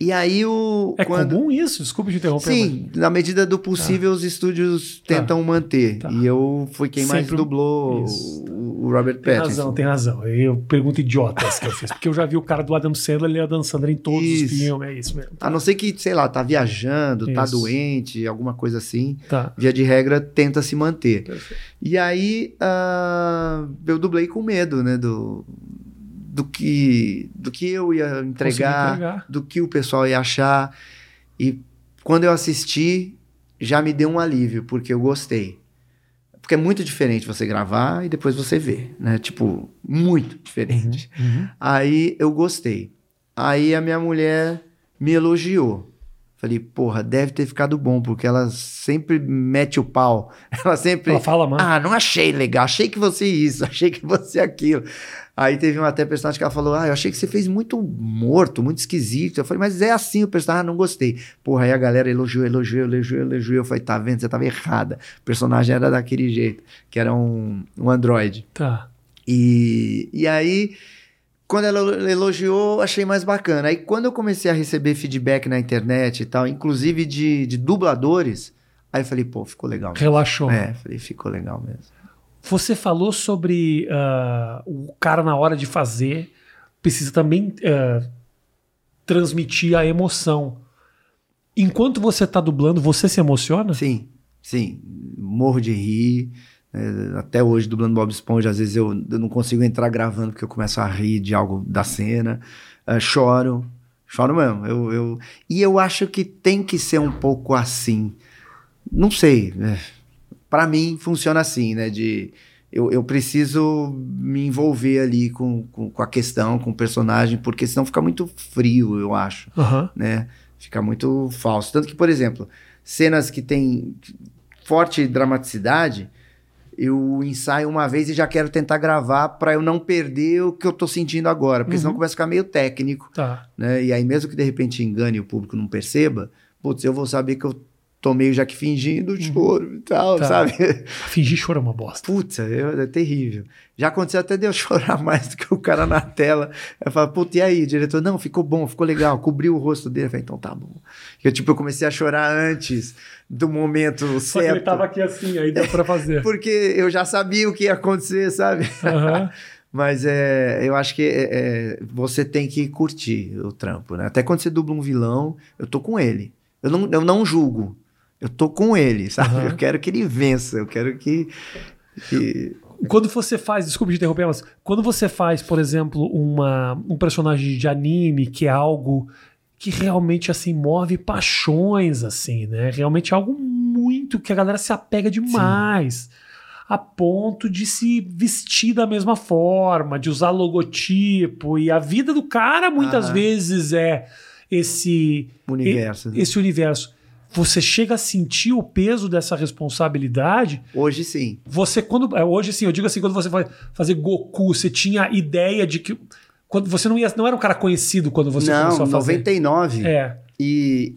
E aí o... É quando... comum isso? Desculpa te interromper. Sim, na medida do possível, os estúdios Tá. tentam manter. Tá. E eu fui quem mais Sempre- dublou Isso. O, Robert Tem Pattinson. razão, tem razão. Eu pergunto idiotas que eu fiz. Porque eu já vi o cara do Adam Sandler, ele é Adam Sandler em todos os Isso. filmes. É isso mesmo. A não ser que, sei lá, tá viajando, tá Isso. doente, alguma coisa assim. Tá. Via de regra, tenta se manter. Perfeito. E aí, ah, eu dublei com medo, né? Do, do, que, do que eu ia entregar, entregar. do que o pessoal ia achar. E quando eu assisti, já me deu um alívio, porque eu gostei. Porque é muito diferente você gravar e depois você ver, né? Tipo, muito diferente. Uhum. Aí eu gostei. Aí a minha mulher me elogiou. Falei, porra, deve ter ficado bom, porque ela sempre mete o pau. Ela sempre. Ela fala, mano. Ah, não achei legal, achei que você isso, achei que você aquilo. Aí teve uma até personagem que ela falou: Ah, eu achei que você fez muito morto, muito esquisito. Eu falei, mas é assim o personagem, ah, não gostei. Porra, aí a galera elogiou, elogiou, elogiou, elogiou. Eu falei, tá vendo? Você tava errada. O personagem era daquele jeito, que era um, um androide. Tá. E, e aí, quando ela elogiou, achei mais bacana. Aí, quando eu comecei a receber feedback na internet e tal, inclusive de, de dubladores, aí eu falei, pô, ficou legal. mesmo. Relaxou. É, falei, ficou legal mesmo. Você falou sobre ah, o cara na hora de fazer precisa também ah, transmitir a emoção. Enquanto você tá dublando, você se emociona? Sim, sim. Morro de rir. É, até hoje, dublando Bob Esponja, às vezes eu, eu não consigo entrar gravando porque eu começo a rir de algo da cena. É, choro. Choro mesmo. Eu, eu... E eu acho que tem que ser um pouco assim. Não sei. É. Para mim, funciona assim, né? De. Eu, eu preciso me envolver ali com, com, com a questão, com o personagem, porque senão fica muito frio, eu acho Aham. né? Fica muito falso. Tanto que, por exemplo, cenas que tem forte dramaticidade, eu ensaio uma vez e já quero tentar gravar para eu não perder o que eu tô sentindo agora, porque senão Uhum. começa a ficar meio técnico, Tá. né? E aí mesmo que de repente engane e o público não perceba, putz, eu vou saber que eu tô meio já que fingindo choro e tal, Tá. sabe? Fingir choro é uma bosta. Putz, é, é terrível. Já aconteceu até de eu chorar mais do que o cara na tela. Eu falo, putz, e aí, diretor? Não, ficou bom, ficou legal. Cobriu o rosto dele. Eu falei, então tá bom. Eu, tipo, eu comecei a chorar antes do momento Só que ele certo. tava aqui assim, aí deu pra fazer. Porque eu já sabia o que ia acontecer, sabe? Aham. Mas é, eu acho que é, é, você tem que curtir o trampo, né? Até quando você dubla um vilão, eu tô com ele. Eu não, eu não julgo. Eu tô com ele, sabe? Aham. Eu quero que ele vença. Eu quero que... que... Quando você faz, desculpa te interromper, mas quando você faz, por exemplo, uma, um personagem de anime que é algo que realmente assim move paixões, assim, né? Realmente é algo muito que a galera se apega demais. A ponto de se vestir da mesma forma, de usar logotipo. E a vida do cara muitas Ah. vezes é esse universo. né? esse universo. Você chega a sentir o peso dessa responsabilidade Hoje sim. você, quando. é, Hoje, sim, eu digo assim, quando você vai fazer Goku, você tinha a ideia de que. Quando você não ia. Não era um cara conhecido quando você não, começou a fazer. 99. É. E,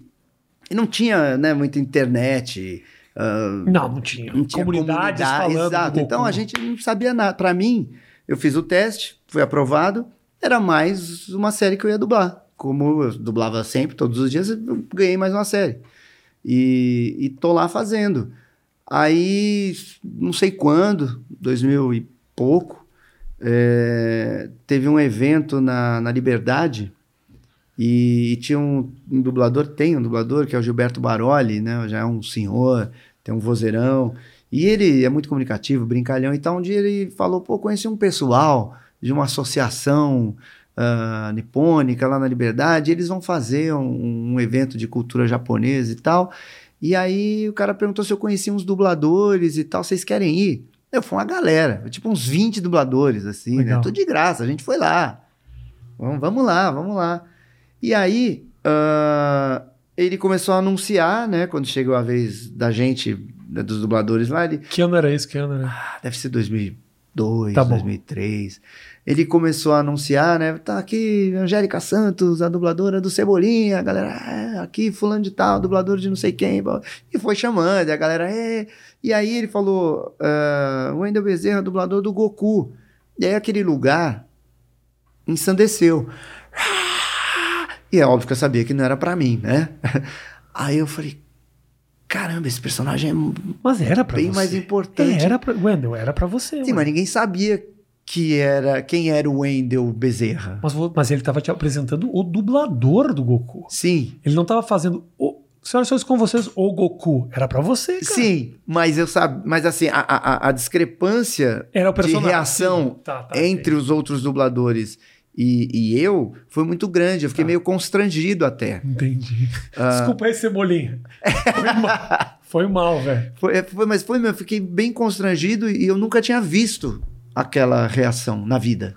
e não tinha né, muita internet. ah, Não, não tinha. não tinha Comunidades comunidade, falando. do Exato. Então a gente não sabia nada. Pra mim, eu fiz o teste, foi aprovado. Era mais uma série que eu ia dublar. Como eu dublava sempre, todos os dias, eu ganhei mais uma série. E, e tô lá fazendo. Aí, não sei quando, 2000 e pouco, é, teve um evento na, na Liberdade e, tinha um, um dublador, tem um dublador que é o Gilberto Baroli, né? Já é um senhor, tem um vozeirão. E ele é muito comunicativo, brincalhão. Então, um dia ele falou: pô, conheci um pessoal de uma associação ah, nipônica lá na Liberdade. Eles vão fazer um, um evento de cultura japonesa e tal. E aí o cara perguntou se eu conhecia uns dubladores e tal. Vocês querem ir? Eu fui uma galera, tipo uns 20 dubladores, assim, Legal. né? Tudo de graça, a gente foi lá. Vamos, vamos lá, vamos lá. E aí, ah, ele começou a anunciar, né? Quando chegou a vez da gente, né, dos dubladores lá, ele, Que ano era esse? Que ano era? ah, deve ser 2002, Tá bom. 2003. Ele começou a anunciar, né? Tá aqui Angélica Santos, a dubladora do Cebolinha. A galera, é, aqui fulano de tal, dublador de não sei quem. E foi chamando, e a galera, é. E aí ele falou, ah, o Wendel Bezerra, dublador do Goku. E aí aquele lugar ensandeceu. E é óbvio que eu sabia que não era pra mim, né? Aí eu falei, caramba, esse personagem é Mas era pra bem você. mais importante. É, era pra. Wendel, era pra você. Sim, ué. mas ninguém sabia que era quem era o Wendel Bezerra. Mas, mas ele tava te apresentando o dublador do Goku. Sim, Ele não tava fazendo. O... Senhoras e senhores, com vocês, o Goku. Era pra você, cara. sim, mas eu sabia, mas assim, a, a, a discrepância Era o de reação Tá, tá, entre os outros dubladores e, e eu foi muito grande. Eu fiquei Tá. meio constrangido até. Entendi. Ah. Desculpa aí, Cebolinha. Foi mal, Foi mal, velho. Foi, foi, mas foi, eu fiquei bem constrangido e eu nunca tinha visto aquela reação na vida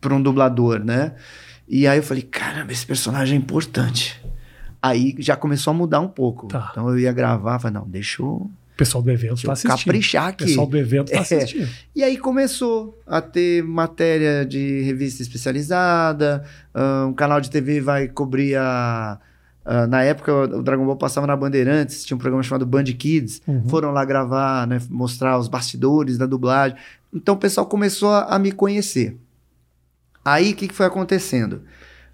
para um dublador, né? E aí eu falei, caramba, esse personagem é importante. Aí já começou a mudar um pouco. Tá. Então eu ia gravar, falei, não, deixa eu, O pessoal do evento tá eu assistindo. caprichar O aqui. pessoal do evento tá É. assistindo. E aí começou a ter matéria de revista especializada, um canal de TV vai cobrir a. ah, na época o Dragon Ball passava na Bandeirantes, tinha um programa chamado Band Kids. Uhum. Foram lá gravar, né, mostrar os bastidores da dublagem. Então o pessoal começou a, a me conhecer. Aí o que, que foi acontecendo?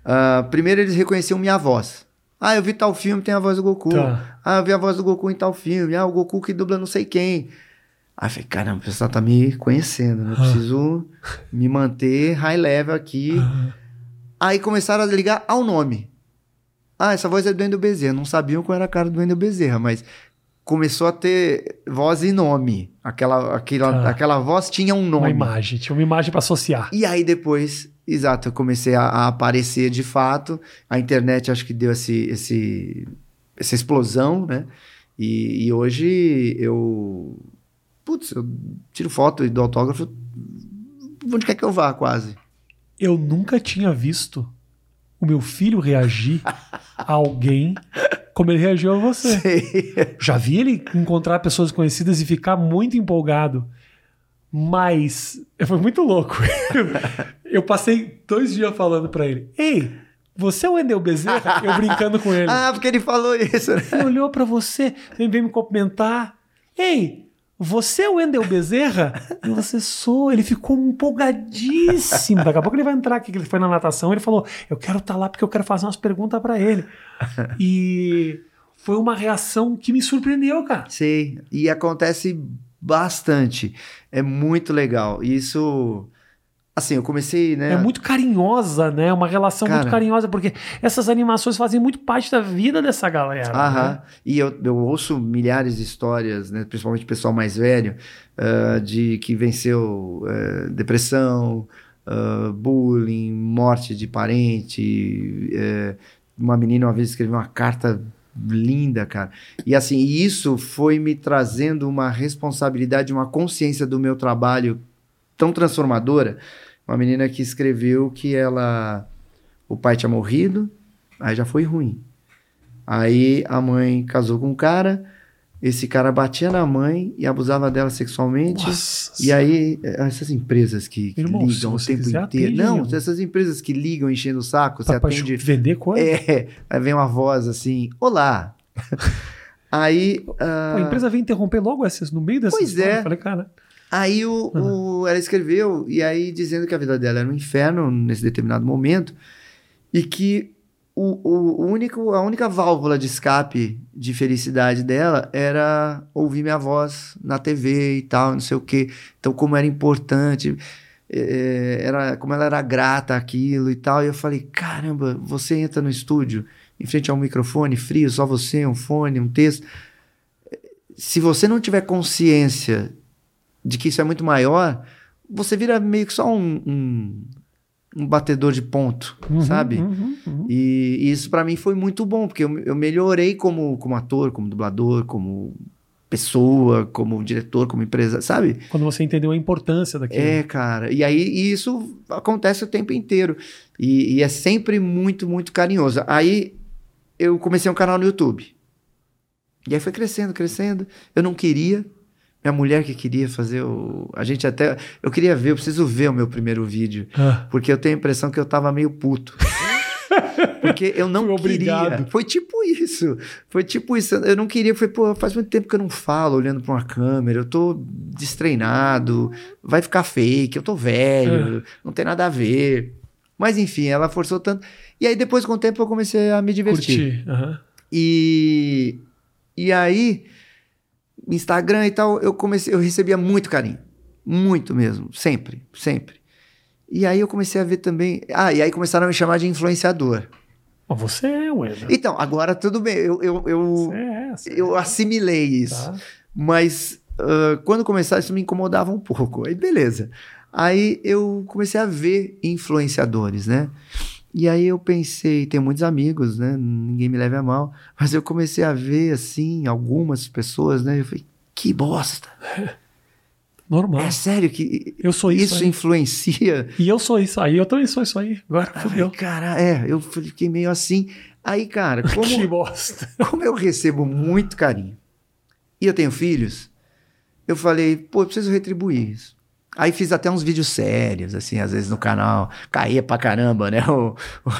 Ah, primeiro eles reconheciam minha voz. Ah, eu vi tal filme, tem a voz do Goku. Tá. Ah, eu vi a voz do Goku em tal filme. Ah, o Goku que dubla não sei quem. Aí eu falei, caramba, o pessoal tá me conhecendo, né? Eu Ah. preciso me manter high level aqui. Aí começaram a ligar ao nome. Ah, essa voz é do Wendel Bezerra. Não sabiam qual era a cara do Wendel Bezerra, mas começou a ter voz e nome. Aquela, aquela, Tá. aquela voz tinha um uma nome. imagem, tinha uma imagem pra associar. E aí depois, exato, eu comecei a, a aparecer de fato. A internet acho que deu esse, esse, essa explosão, né? E, e hoje eu. Putz, eu tiro foto e dou autógrafo onde quer que eu vá, quase. Eu nunca tinha visto o meu filho reagir a alguém como ele reagiu a você. Sei. Já vi ele encontrar pessoas conhecidas e ficar muito empolgado. Mas foi muito louco. Eu passei dois dias falando pra ele: Ei, você é o Wendel Bezerra? Eu brincando com ele. Ah, porque ele falou isso, né? Ele olhou pra você, ele veio me cumprimentar. Ei, você é o Wendel Bezerra? E você sou. Ele ficou empolgadíssimo. Daqui a pouco ele vai entrar aqui, que ele foi na natação. Ele falou: Eu quero estar lá porque eu quero fazer umas perguntas pra ele. E foi uma reação que me surpreendeu, cara. Sei. E acontece bastante. É muito legal. Isso. Assim, eu comecei, né? É muito carinhosa, né? Uma relação muito Cara. carinhosa, porque essas animações fazem muito parte da vida dessa galera. Aham. né? E eu, eu ouço milhares de histórias, né, principalmente pessoal mais velho, ah, de que venceu eh, depressão, ah, bullying, morte de parente. eh, uma menina uma vez escreveu uma carta linda, cara. E assim, isso foi me trazendo uma responsabilidade, uma consciência do meu trabalho tão transformadora. Uma menina que escreveu que ela o pai tinha morrido, aí já foi ruim. Aí a mãe casou com um cara, esse cara batia na mãe e abusava dela sexualmente. Nossa E aí, essas empresas que, que Irmão, ligam o você tempo quiser, inteiro. atende, Não, essas empresas que ligam enchendo o saco, você Pra, pra atende. vender coisa. É, aí vem uma voz assim: Olá. aí. Ah, a empresa veio interromper logo essas no meio dessa Pois história. é. Eu falei, cara, Aí o, o- ela escreveu, e aí dizendo que a vida dela era um inferno nesse determinado momento, e que o, o, único, a única válvula de escape de felicidade dela era ouvir minha voz na TV e tal, não sei o quê. Então, como era importante, eh, era, como ela era grata àquilo e tal. E eu falei: caramba, você entra no estúdio em frente a um microfone frio, só você, um fone, um texto. Se você não tiver consciência de que isso é muito maior, você vira meio que só um, um, um batedor de ponto, uhum, sabe? uhum, uhum. E, e isso pra mim foi muito bom, porque eu, eu melhorei como, como ator, como dublador, como pessoa, como diretor, como empresa, sabe? Quando você entendeu a importância daquilo. É, cara. E aí e isso acontece o tempo inteiro. E, e é sempre muito, muito carinhoso. Aí eu comecei um canal no YouTube. E aí foi crescendo, crescendo. Eu não queria. Minha mulher que queria fazer o. A gente até. Eu queria ver, eu preciso ver o meu primeiro vídeo. Ah, Porque eu tenho a impressão que eu tava meio puto. Porque eu não Fui queria. Foi tipo isso. Foi tipo isso. Eu não queria. Foi, pô, faz muito tempo que eu não falo olhando pra uma câmera. Eu tô destreinado. Vai ficar fake. Eu tô velho. Não tem nada a ver. Mas enfim, ela forçou tanto. E aí depois, com o tempo, eu comecei a me divertir. curti. aham. E, e aí, Instagram e tal, eu comecei, eu recebia muito carinho. Muito mesmo. Sempre, sempre. E aí eu comecei a ver também. Ah, e aí começaram a me chamar de influenciador. Você é, Wendel. Então, agora tudo bem. Eu, eu, eu, é, eu assimilei isso. tá? Mas ah, quando começaram, isso me incomodava um pouco. Aí, beleza. Aí eu comecei a ver influenciadores, né? E aí eu pensei, tenho muitos amigos, né? Ninguém me leve a mal. Mas eu comecei a ver, assim, algumas pessoas, né? Eu falei, que bosta. Normal. É sério que Eu sou isso. isso aí. influencia? E eu sou isso aí. Eu também sou isso aí. Agora fudeu. cara, é, eu fiquei meio assim. Aí, cara, Que como, bosta. como eu recebo muito carinho e eu tenho filhos, eu falei, pô, eu preciso retribuir isso. Aí fiz até uns vídeos sérios, assim, às vezes no canal. Caía pra caramba, né? O,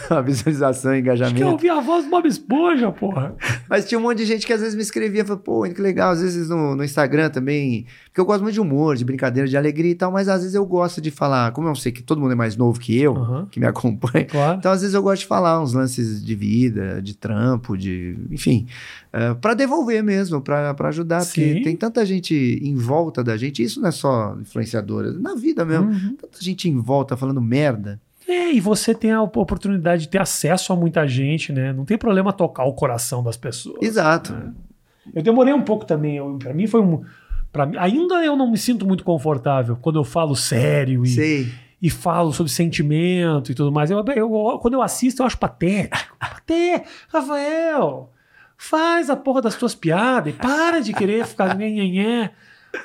a visualização, o Acho que eu engajamento. ouvi a voz do Bob Esponja, porra. Mas tinha um monte de gente que às vezes me escrevia, falava, pô, que legal, às vezes no, no Instagram também, porque eu gosto muito de humor, de brincadeira, de alegria e tal, mas às vezes eu gosto de falar, como eu sei que todo mundo é mais novo que eu, Aham. que me acompanha, Claro. então às vezes eu gosto de falar uns lances de vida, de trampo, de, enfim, para pra devolver mesmo, pra pra ajudar, porque Sim. tem tanta gente em volta da gente, isso não é só influenciadora, na vida mesmo, Uhum. tanta gente em volta falando merda. É, e você tem a oportunidade de ter acesso a muita gente, né? Não tem problema tocar o coração das pessoas. Exato. Eu demorei um pouco também. Pra mim foi um. Pra ainda eu não me sinto muito confortável quando eu falo sério e, Sei. e falo sobre sentimento e tudo mais. Eu, eu- quando eu assisto, eu acho patético. Patético. Rafael, faz a porra das tuas piadas e para de querer ficar nhenhenhé.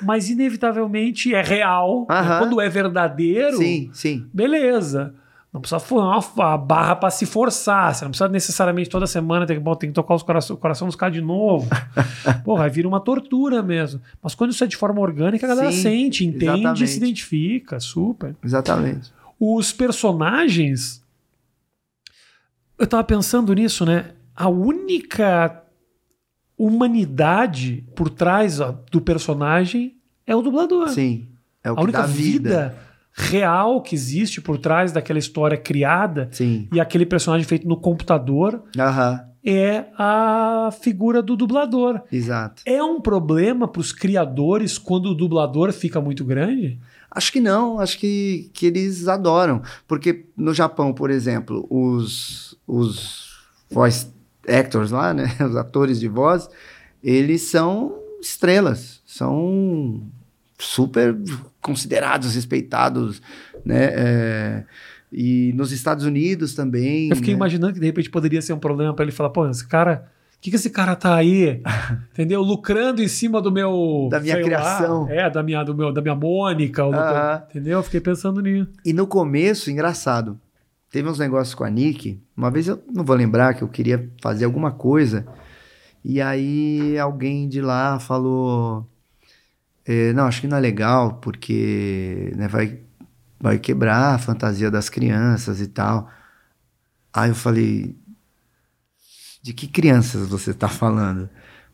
Mas inevitavelmente é real. né? Aham. Quando é verdadeiro, Sim, sim. beleza. Não precisa for uma, uma barra pra se forçar. Você não precisa necessariamente tocar semana ter que, bom, tem que tocar os coração, o coração dos caras de novo. Porra, vira uma tortura mesmo. Mas quando isso é de forma orgânica, a galera Sim, sente, entende e exatamente. se identifica. Super. Exatamente. Os personagens. Eu tava pensando nisso, né? A única humanidade por trás ó, do personagem é o dublador. Sim. É o a que única dá vida. vida real que existe por trás daquela história criada Sim. e aquele personagem feito no computador Aham. é a figura do dublador. Exato. É um problema para os criadores quando o dublador fica muito grande? Acho que não, acho que, que eles adoram. Porque no Japão, por exemplo, os, os voice actors lá, né? Os atores de voz, eles são estrelas, são super considerados, respeitados, né? É, e nos Estados Unidos também. Eu fiquei né? imaginando que de repente poderia ser um problema para ele falar, pô, esse cara, o que, que esse cara tá aí, entendeu? Lucrando em cima do meu, Da minha sei lá, criação. é, da minha, do meu, da minha Mônica, ou do- Aham. entendeu? Eu fiquei pensando nisso. E no começo, engraçado, teve uns negócios com a Nick. Uma vez eu não vou lembrar que eu queria fazer alguma coisa. E aí alguém de lá falou: "É, Não, acho que não é legal, porque né, vai, vai quebrar a fantasia das crianças e tal. Aí eu falei: De que crianças você está falando?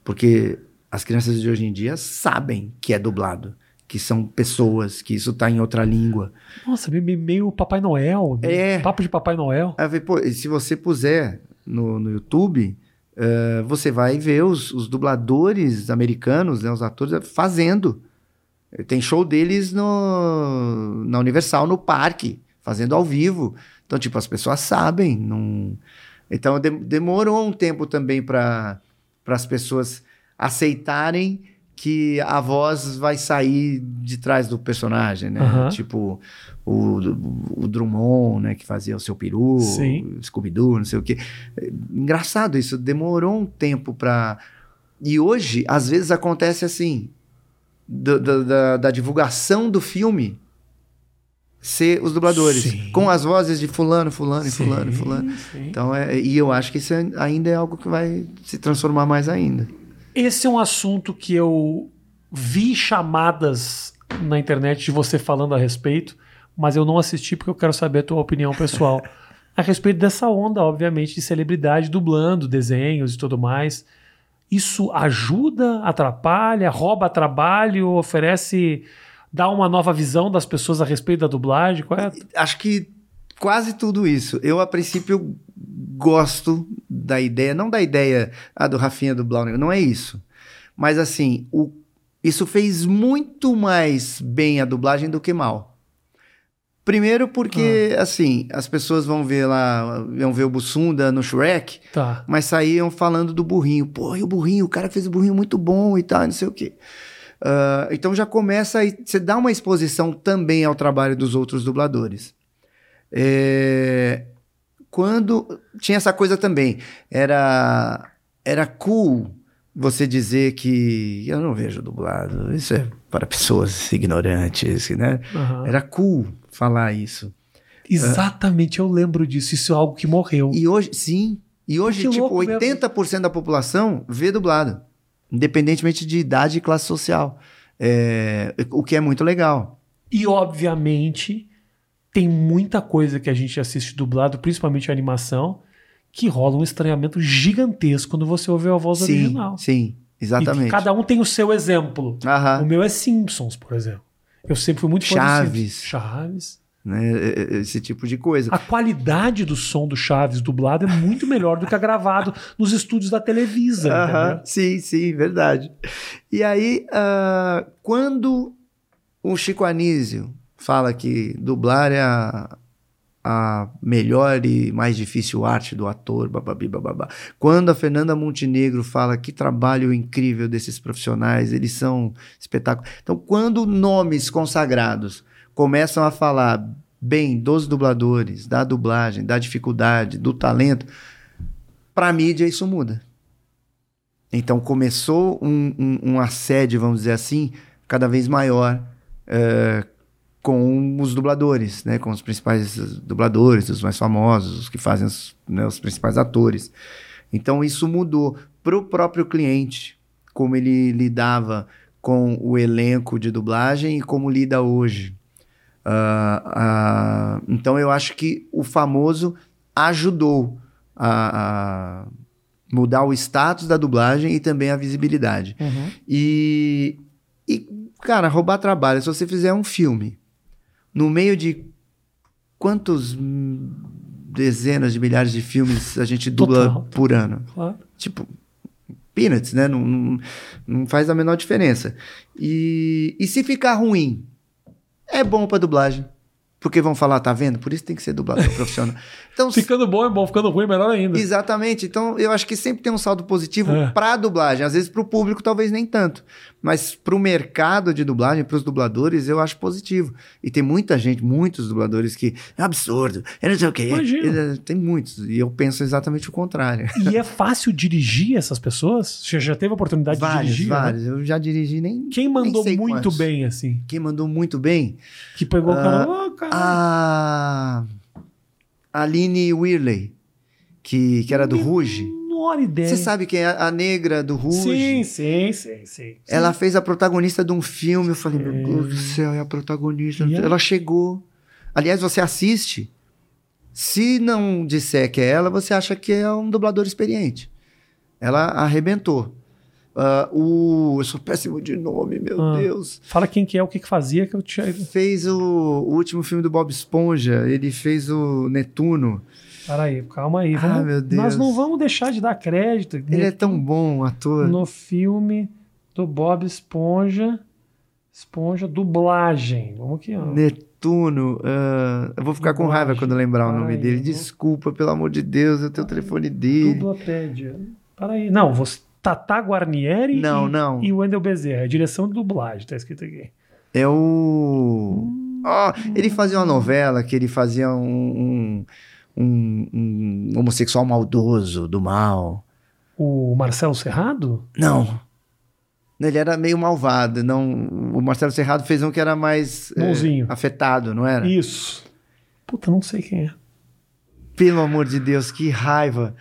Porque as crianças de hoje em dia sabem que é dublado. Que são pessoas, que isso tá em outra língua. Nossa, me- me- meio Papai Noel. É. Papo de Papai Noel. Aí eu falei, pô, se você puser no, no YouTube, eh, você vai ver os, os dubladores americanos, né, os atores, fazendo. Tem show deles no, na Universal, no parque, fazendo ao vivo. Então, tipo, as pessoas sabem. Não... Então, de- demorou um tempo também para as pessoas aceitarem que a voz vai sair de trás do personagem, né? Aham. Tipo, o, o Drummond, né, que fazia o seu peru, Scooby-Doo, não sei o quê. Engraçado isso, demorou um tempo para E hoje, às vezes, acontece assim, do- da, da divulgação do filme ser os dubladores, Sim. com as vozes de fulano, fulano, Sim, fulano, fulano. sim. Então, é, e eu acho que isso é- ainda é algo que vai se transformar mais ainda. Esse é um assunto que eu vi chamadas na internet de você falando a respeito, mas eu não assisti porque eu quero saber a tua opinião pessoal. a respeito dessa onda, obviamente, de celebridade dublando desenhos e tudo mais. Isso ajuda, atrapalha, rouba trabalho, oferece, dá uma nova visão das pessoas a respeito da dublagem? Qual é? Acho que quase tudo isso. Eu, a princípio, gosto da ideia, não da ideia ah, do Rafinha dublar o negócio, não é isso. Mas, assim, o, isso fez muito mais bem a dublagem do que mal. Primeiro porque, assim, as pessoas vão ver lá, vão ver o Bussunda no Shrek, Tá. mas saíam falando do burrinho. Pô, e o burrinho, o cara fez o burrinho muito bom e tal, não sei o quê. Ah, então já começa aí, você dá uma exposição também ao trabalho dos outros dubladores. É, quando tinha essa coisa também, era era cool você dizer que eu não vejo dublado, isso é para pessoas ignorantes, né? Aham. Era cool falar isso. Exatamente, eu lembro disso. Isso é algo que morreu. E hoje, sim, E hoje, Que tipo, louco mesmo. 80% da população vê dublado, independentemente de idade e classe social. É, o que é muito legal. E, obviamente, tem muita coisa que a gente assiste dublado, principalmente a animação, que rola um estranhamento gigantesco quando você ouve a voz sim, original. sim, E exatamente. que cada um tem o seu exemplo. Aham. O meu é Simpsons, por exemplo. Eu sempre fui muito Chaves. Chaves. né, Esse tipo de coisa. A qualidade do som do Chaves dublado é muito melhor do que a gravado nos estúdios da Televisa. Aham, entendeu? Sim, sim, verdade. E aí, ah, quando o Chico Anísio fala que dublar é a, a melhor e mais difícil arte do ator, bababi, bababá. Quando a Fernanda Montenegro fala que trabalho incrível desses profissionais, eles são espetáculos. Então, quando nomes consagrados começam a falar bem dos dubladores, da dublagem, da dificuldade, do talento, para mídia isso muda. Então começou um, um, um assédio, vamos dizer assim, cada vez maior eh, com os dubladores, né? com os principais dubladores, os mais famosos, os que fazem os, né, os principais atores. Então isso mudou para o próprio cliente, como ele lidava com o elenco de dublagem e como lida hoje. Ah, ah, então eu acho que o famoso ajudou a, a mudar o status da dublagem e também a visibilidade. Uhum. E, e, cara, roubar trabalho. Se você fizer um filme no meio de quantos dezenas de milhares de filmes a gente dubla Total. por ano? Claro. Tipo, peanuts, né? Não, não, não faz a menor diferença. E, e se ficar ruim, é bom pra dublagem. Porque vão falar, tá vendo? Por isso tem que ser dublador profissional. Então, Ficando bom é bom, ficando ruim é melhor ainda. Exatamente. Então, eu acho que sempre tem um saldo positivo É. pra dublagem. Às vezes pro público talvez nem tanto, mas pro mercado de dublagem, pros dubladores, eu acho positivo. E tem muita gente, muitos dubladores que é absurdo, eu não sei o quê. Imagino. E, Tem muitos, e eu penso exatamente o contrário. E é fácil dirigir essas pessoas? Você já teve a oportunidade de vários, dirigir? né? vários. Eu já dirigi nem Quem mandou sei muito quantos. bem, assim? Quem mandou muito bem? Que pegou o Ah, cara. Ô, cara. A Aline Whirley, que, que era do Ruge. Menor ideia. Você sabe quem é a negra do Ruge? Sim, sim, sim, sim. Ela fez a protagonista de um filme. Eu falei, meu É. Deus do céu, é a protagonista. Ela- Ela chegou. Aliás, você assiste. Se não disser que é ela, você acha que é um dublador experiente. Ela arrebentou. Ah, o... Eu sou péssimo de nome, meu Ah. Deus. Fala quem que é, o que que fazia, que eu tinha... Fez o... o último filme do Bob Esponja. Ele fez o Netuno. Peraí, calma aí. Ah, Vamos... meu Deus. Nós não vamos deixar de dar crédito. Ele é tão bom, ator. No filme do Bob Esponja. Esponja, dublagem. Vamos aqui, ó. Netuno. ah, eu vou ficar com raiva Dublagem. quando lembrar o Para nome aí, dele. Desculpa, pelo amor de Deus, eu tenho o telefone dele. Dublapédia. Peraí. Não, você... Tata Guarnieri Não, e, não. e Wendel Bezerra. Direção de dublagem, tá escrito aqui. É o. Ó, ele fazia uma novela que ele fazia um, um, um- um homossexual maldoso, do mal. O Marcelo Serrado? Não. Ele era meio malvado. Não, o Marcelo Serrado fez um que era mais é, Bonzinho. afetado, não era? Isso. Puta, não sei quem é. Pelo amor de Deus, que raiva.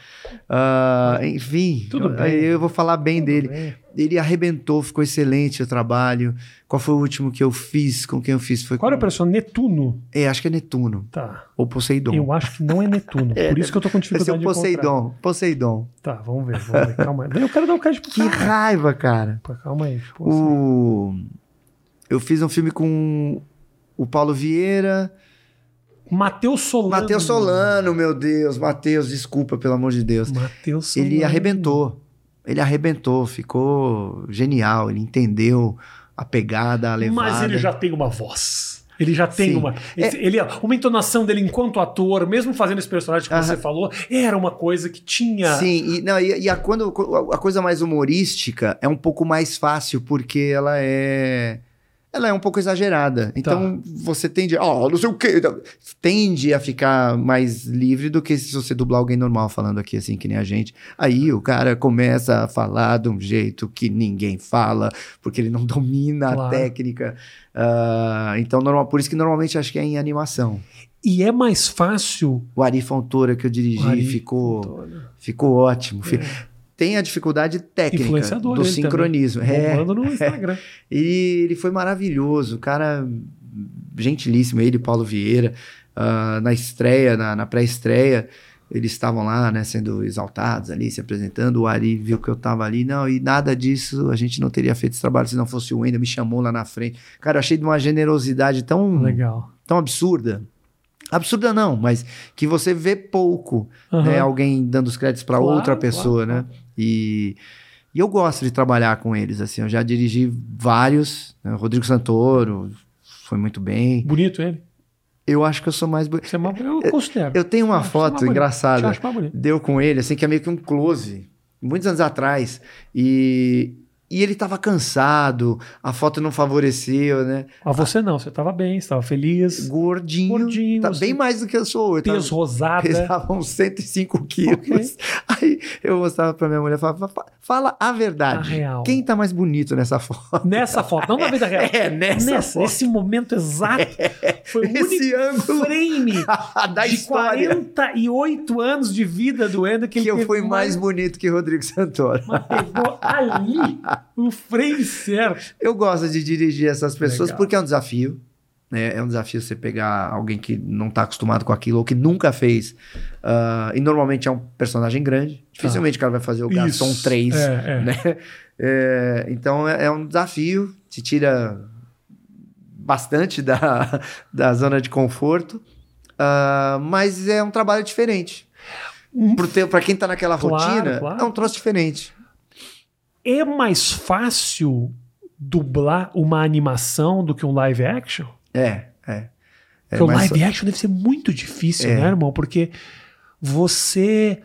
Ah, enfim, Tudo eu, eu vou falar bem Tudo dele. bem. Ele arrebentou, ficou excelente o trabalho. Qual foi o último que eu fiz? Com quem eu fiz? Foi Qual era o com... personagem? Netuno. É, acho que é Netuno. Tá. Ou Poseidon. Eu acho que não é Netuno. É, por isso que eu tô com Esse é dificuldade o encontrar. Poseidon. Poseidon. Tá, vamos ver, vamos ver. Calma aí. Eu quero dar o crédito pro Que cara. raiva, cara. Pô, Calma aí. Pô, O... Eu fiz um filme com o Paulo Vieira. Matheus Solano. Matheus Solano, meu Deus. Matheus, desculpa, pelo amor de Deus. Matheus Solano. Ele arrebentou. Ele arrebentou. Ficou genial. Ele entendeu a pegada, a levada. Mas ele já tem uma voz. Ele já tem Sim. É uma. esse- Ele, uma entonação dele enquanto ator, mesmo fazendo esse personagem que você falou, era uma coisa que tinha. Sim, e, não, e, e a, quando, a coisa mais humorística é um pouco mais fácil, porque ela é. Ela é um pouco exagerada. Então você tende. Ó, não sei o quê. Tende a ficar mais livre do que se você dublar alguém normal falando aqui, assim, que nem a gente. Aí o cara começa a falar de um jeito que ninguém fala, porque ele não domina Claro. a técnica. Ah, então, normal, por isso que normalmente acho que é em animação. E é mais fácil. O Ari Fontoura que eu dirigi ficou, Fontoura. ficou ótimo. Fi- Tem a dificuldade técnica do sincronismo. também. É, no Instagram. ele, ele foi maravilhoso, o cara gentilíssimo, ele e Paulo Vieira. ah, na estreia, na, na pré-estreia, eles estavam lá, né, sendo exaltados ali, se apresentando. O Ari viu que eu tava ali, não, e nada disso, a gente não teria feito esse trabalho se não fosse o Wendel, me chamou lá na frente. Cara, eu achei de uma generosidade tão, Legal. tão absurda. Absurda não, mas que você vê pouco, Aham. né, alguém dando os créditos para Claro, outra pessoa, claro, né? E, e eu gosto de trabalhar com eles, assim, eu já dirigi vários, né, Rodrigo Santoro foi muito bem. Bonito ele. Eu acho que eu sou mais bonito. Você é mais, eu considero. Eu tenho uma foto engraçada, Eu acho mais bonito. deu com ele, assim, que é meio que um close, muitos anos atrás, e, e ele tava cansado, a foto não favoreceu, né? Mas você não, você estava bem, você estava feliz. Gordinho, Gordinho, tá bem mais do que eu sou. Tava- Peso rosada. pesava uns 105 quilos. Ok. Aí eu mostrava pra minha mulher, falava, "Fa- fala a verdade. A real. Quem tá mais bonito nessa foto? Nessa foto, não na vida real. É, nessa foto. Esse momento exato. Foi o Esse único ângulo frame da de história 48 anos de vida do Ender que, que eu fui mais bonito que Rodrigo Santoro. Mas pegou ali o frame certo. Eu gosto de dirigir essas pessoas Legal. porque é um desafio. né? É um desafio você pegar alguém que não tá acostumado com aquilo ou que nunca fez. Ah, e normalmente é um personagem grande. Dificilmente o cara vai fazer o Garçom Isso. 3. É, é. né? É, então é, é um desafio, te tira bastante da, da zona de conforto, ah, mas é um trabalho diferente. Para quem tá naquela Claro, rotina, claro. é um troço diferente. É mais fácil dublar uma animação do que um live action? É, é. É, Porque o live action deve ser muito difícil, É. né, irmão? Porque você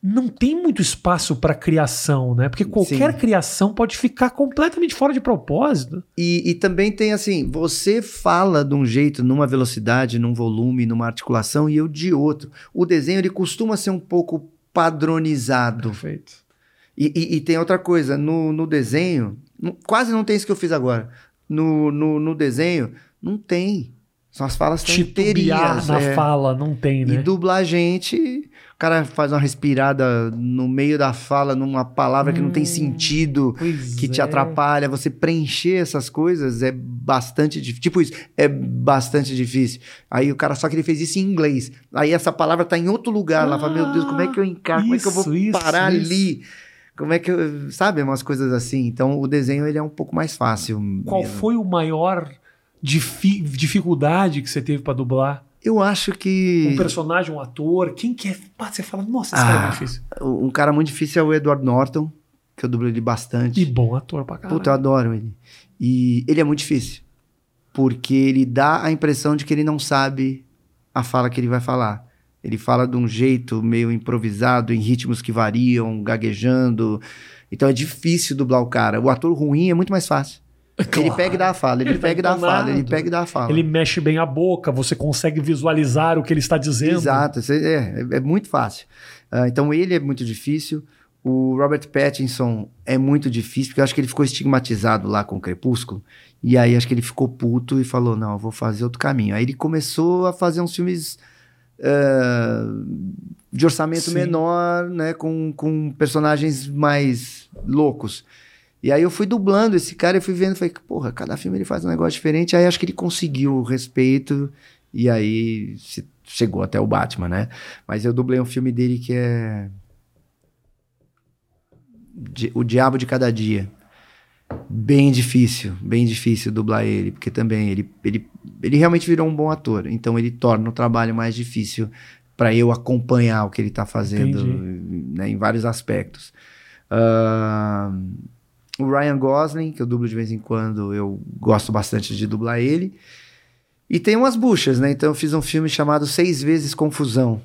não tem muito espaço para criação, né? Porque qualquer Sim. criação pode ficar completamente fora de propósito. E, e também tem assim, você fala de um jeito, numa velocidade, num volume, numa articulação, e eu de outro. O desenho ele costuma ser um pouco padronizado. Perfeito. E, e- e tem outra coisa, no, no desenho, quase não tem isso que eu fiz agora. No, no, no desenho, não tem. São as falas Titubear na é. fala não tem, né? E dublar gente, o cara faz uma respirada no meio da fala, numa palavra que não tem Hum, sentido que te é. atrapalha, você preencher essas coisas é bastante difícil. Tipo isso, é bastante difícil. Aí o cara só que ele fez isso em inglês. Aí essa palavra tá em outro lugar. lá fala, meu Deus, como é que eu encaixo? Como é que eu vou isso, parar isso. ali? Como é que eu. Sabe, umas coisas assim. Então o desenho ele é um pouco mais fácil. Qual mesmo. foi o maior difi- dificuldade que você teve para dublar? Eu acho que. Um personagem, um ator? Quem que é? Pá, Você fala, nossa, esse cara é Ah, muito difícil. Um cara muito difícil é o Edward Norton, que eu dublo ele bastante. E bom ator pra caralho. Puta, eu adoro ele. E ele é muito difícil. Porque ele dá a impressão de que ele não sabe a fala que ele vai falar. Ele fala de um jeito meio improvisado, em ritmos que variam, gaguejando. Então é difícil dublar o cara. O ator ruim é muito mais fácil. Ele pega e dá a fala, ele, Ele tá pega e dá a fala, ele pega e dá a fala. Ele mexe bem a boca, você consegue visualizar o que ele está dizendo. Exato, é, é, é muito fácil. Ah, então ele é muito difícil. O Robert Pattinson é muito difícil, porque eu acho que ele ficou estigmatizado lá com o Crepúsculo. E aí acho que ele ficou puto e falou: não, eu vou fazer outro caminho. Aí ele começou a fazer uns filmes ah, de orçamento Sim. menor, né? Com, com personagens mais loucos. E aí eu fui dublando esse cara e fui vendo, falei, porra, cada filme ele faz um negócio diferente. Aí acho que ele conseguiu o respeito e aí chegou até o Batman, né? Mas eu dublei um filme dele que é O Diabo de Cada Dia. Bem difícil, bem difícil dublar ele, porque também ele, ele, ele realmente virou um bom ator, então ele torna o trabalho mais difícil para eu acompanhar o que ele tá fazendo né, em vários aspectos. Ah, o Ryan Gosling, que eu dublo de vez em quando, eu gosto bastante de dublar ele. E tem umas buchas, né? Então eu fiz um filme chamado Seis Vezes Confusão.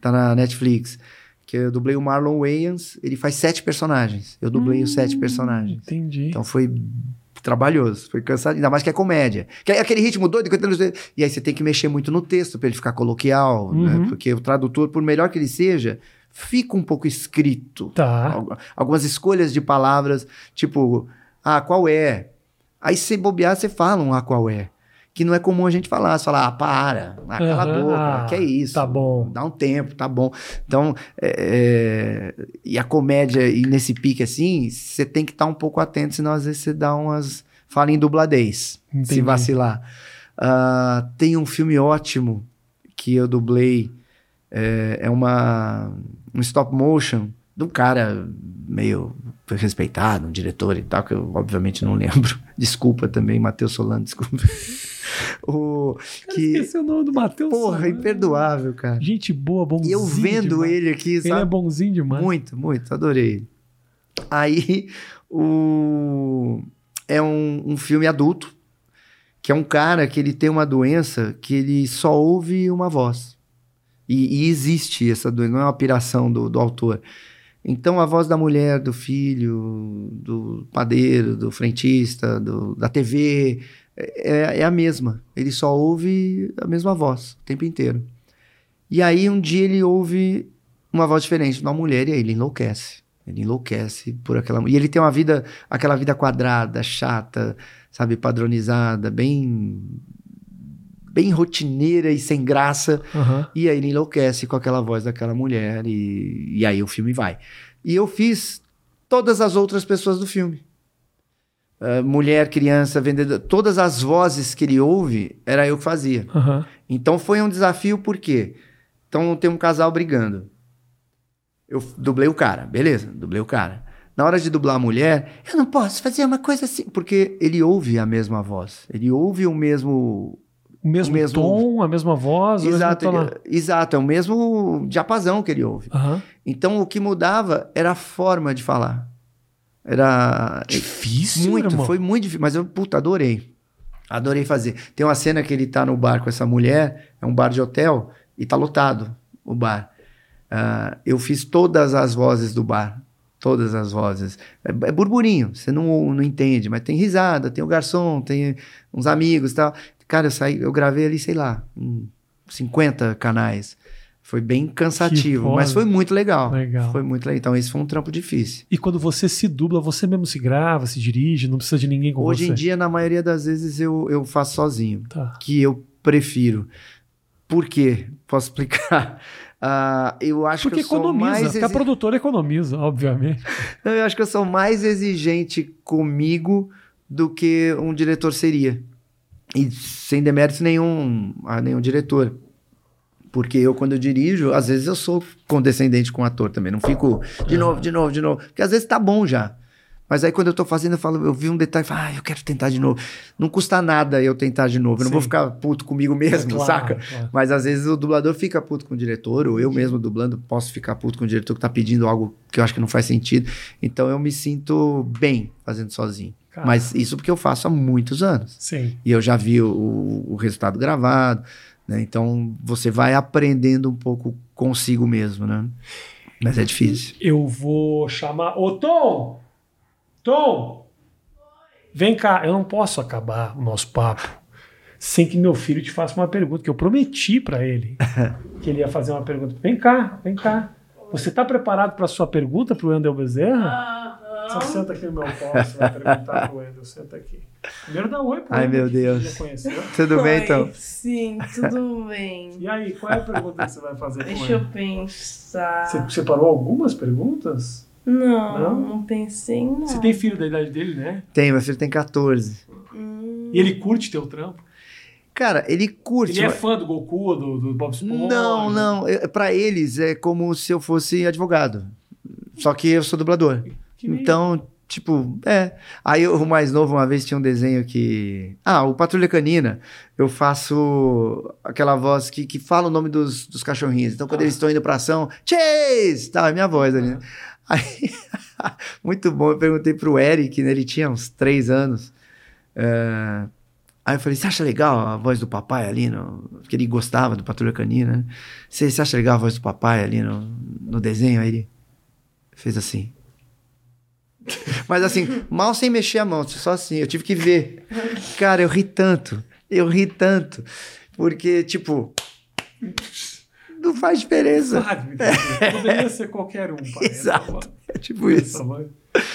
Tá na Netflix. Que eu dublei o Marlon Wayans. Ele faz sete personagens. Eu dublei os sete personagens. Entendi. Então foi trabalhoso, foi cansado, ainda mais que é comédia. Que é aquele ritmo doido, e aí você tem que mexer muito no texto para ele ficar coloquial, Uhum. né? Porque o tradutor, por melhor que ele seja, fica um pouco escrito. Tá. Algu- Algumas escolhas de palavras, tipo, ah, qual é? Aí se bobear, você fala um ah, qual é. Que não é comum a gente falar. Você fala, ah, para, ah, cala a boca, ah, que é isso. tá bom. Dá um tempo, tá bom. Então, é, é, e a comédia, e nesse pique assim, você tem que estar um pouco atento, senão às vezes você dá umas. Fala em dubladez, se Entendi. vacilar. Ah, tem um filme ótimo que eu dublei, é, é uma, um stop motion de um cara meio respeitado, um diretor e tal, que eu obviamente não lembro. Desculpa também, Matheus Solano, desculpa. o, que, Esqueci o nome do Matheus. porra, Solano. imperdoável, cara. Gente boa, bonzinho. E eu vendo demais. ele aqui, Ele sabe? é bonzinho demais. Muito, muito, adorei ele. Aí, o... é um, um filme adulto, que é um cara que ele tem uma doença que ele só ouve uma voz. E, e existe essa doença, não é uma piração do, do autor. Então, a voz da mulher, do filho, do padeiro, do frentista, do, da TV, é, é a mesma. Ele só ouve a mesma voz o tempo inteiro. E aí, um dia, ele ouve uma voz diferente uma mulher e aí ele enlouquece. Ele enlouquece por aquela E ele tem uma vida, aquela vida quadrada, chata, sabe, padronizada, bem bem rotineira e sem graça. Aham. E aí ele enlouquece com aquela voz daquela mulher e, e aí o filme vai. E eu fiz todas as outras pessoas do filme. Ah, mulher, criança, vendedor, todas as vozes que ele ouve, era eu que fazia. Aham. Então foi um desafio, por quê? Então tem um casal brigando. Eu dublei o cara, beleza, dublei o cara. Na hora de dublar a mulher, eu não posso fazer uma coisa assim, porque ele ouve a mesma voz, ele ouve o mesmo. O mesmo, O mesmo- tom, a mesma voz, Exato, exato, é o mesmo diapasão que ele ouve. Aham. Então o que mudava era a forma de falar. Era. Difícil, Muito, irmão. foi muito difícil, mas eu, puta, adorei. Adorei fazer. Tem uma cena que ele tá no bar com essa mulher, é um bar de hotel, e tá lotado o bar. Ah, eu fiz todas as vozes do bar. Todas as vozes. É, é burburinho, você não, não entende, mas tem risada, tem o garçom, tem uns amigos e tal. Cara, eu saí, eu gravei ali, sei lá, em 50 canais. Foi bem cansativo, mas foi muito legal. Legal. Foi muito legal. Então, esse foi um trampo difícil. E quando você se dubla, você mesmo se grava, se dirige, não precisa de ninguém com Hoje você. em dia, na maioria das vezes, eu, eu faço sozinho. Tá. que eu prefiro. Por quê? Posso explicar? Ah, eu acho Porque que eu sou economiza, mais porque a produtora economiza, obviamente. eu acho que eu sou mais exigente comigo do que um diretor seria. E sem demérito nenhum a nenhum diretor. Porque eu, quando eu dirijo, às vezes eu sou condescendente com o ator também. Não fico de novo, de novo, de novo. Porque às vezes tá bom já. Mas aí quando eu tô fazendo, eu falo, eu vi um detalhe falo, ah, eu quero tentar de novo. Não custa nada eu tentar de novo. Eu não vou ficar puto comigo mesmo, Claro, saca? claro. Mas às vezes o dublador fica puto com o diretor, ou eu mesmo dublando posso ficar puto com o diretor que tá pedindo algo que eu acho que não faz sentido. Então eu me sinto bem fazendo sozinho. Cara. Mas isso porque eu faço há muitos anos. Sim. E eu já vi o, o resultado gravado, né? Então você vai aprendendo um pouco consigo mesmo, né? Mas é difícil. Eu vou chamar. Ô, Tom! Tom! Vem cá, eu não posso acabar o nosso papo sem que meu filho te faça uma pergunta, que eu prometi pra ele que ele ia fazer uma pergunta. Vem cá, vem cá. Você tá preparado pra sua pergunta pro Wendel Bezerra? Você Aham. senta aqui no meu colo, você vai perguntar pro Wendel, senta aqui. Primeiro dá oi pro Ai, Wendel, meu Deus. já conheceu. Tudo bem, Oi, então? Sim, tudo bem. E aí, qual é a pergunta que você vai fazer Deixa eu pensar. Você separou algumas perguntas? Não, Não? não, pensei não. Você tem filho da idade dele, né? Tem, meu filho tem 14. Hum, E ele curte teu trampo? Cara, ele curte. Ele é mas- fã do Goku, do, do Bob Esponja? Não, não. Pra eles é como se eu fosse advogado. Só que eu sou dublador. Então, tipo, é. Aí o mais novo, uma vez tinha um desenho que. Ah, o Patrulha Canina. Eu faço aquela voz que, que fala o nome dos, dos cachorrinhos. Então, quando Ah. eles estão indo pra ação, Chase! Tá, é minha voz ali. né? Aí, muito bom. Eu perguntei pro Eric, né? Ele tinha uns três anos. É, Aí eu falei, você acha legal a voz do papai ali? No... Porque ele gostava do Patrulha Canina, né? Você, você acha legal a voz do papai ali no, no desenho? Aí ele fez assim. Mas assim, mal sem mexer a mão, só assim. Eu tive que ver. Cara, eu ri tanto. Eu ri tanto. Porque, tipo. Não faz diferença. Sabe? Poderia ser qualquer um, pai. Exato. É tipo isso.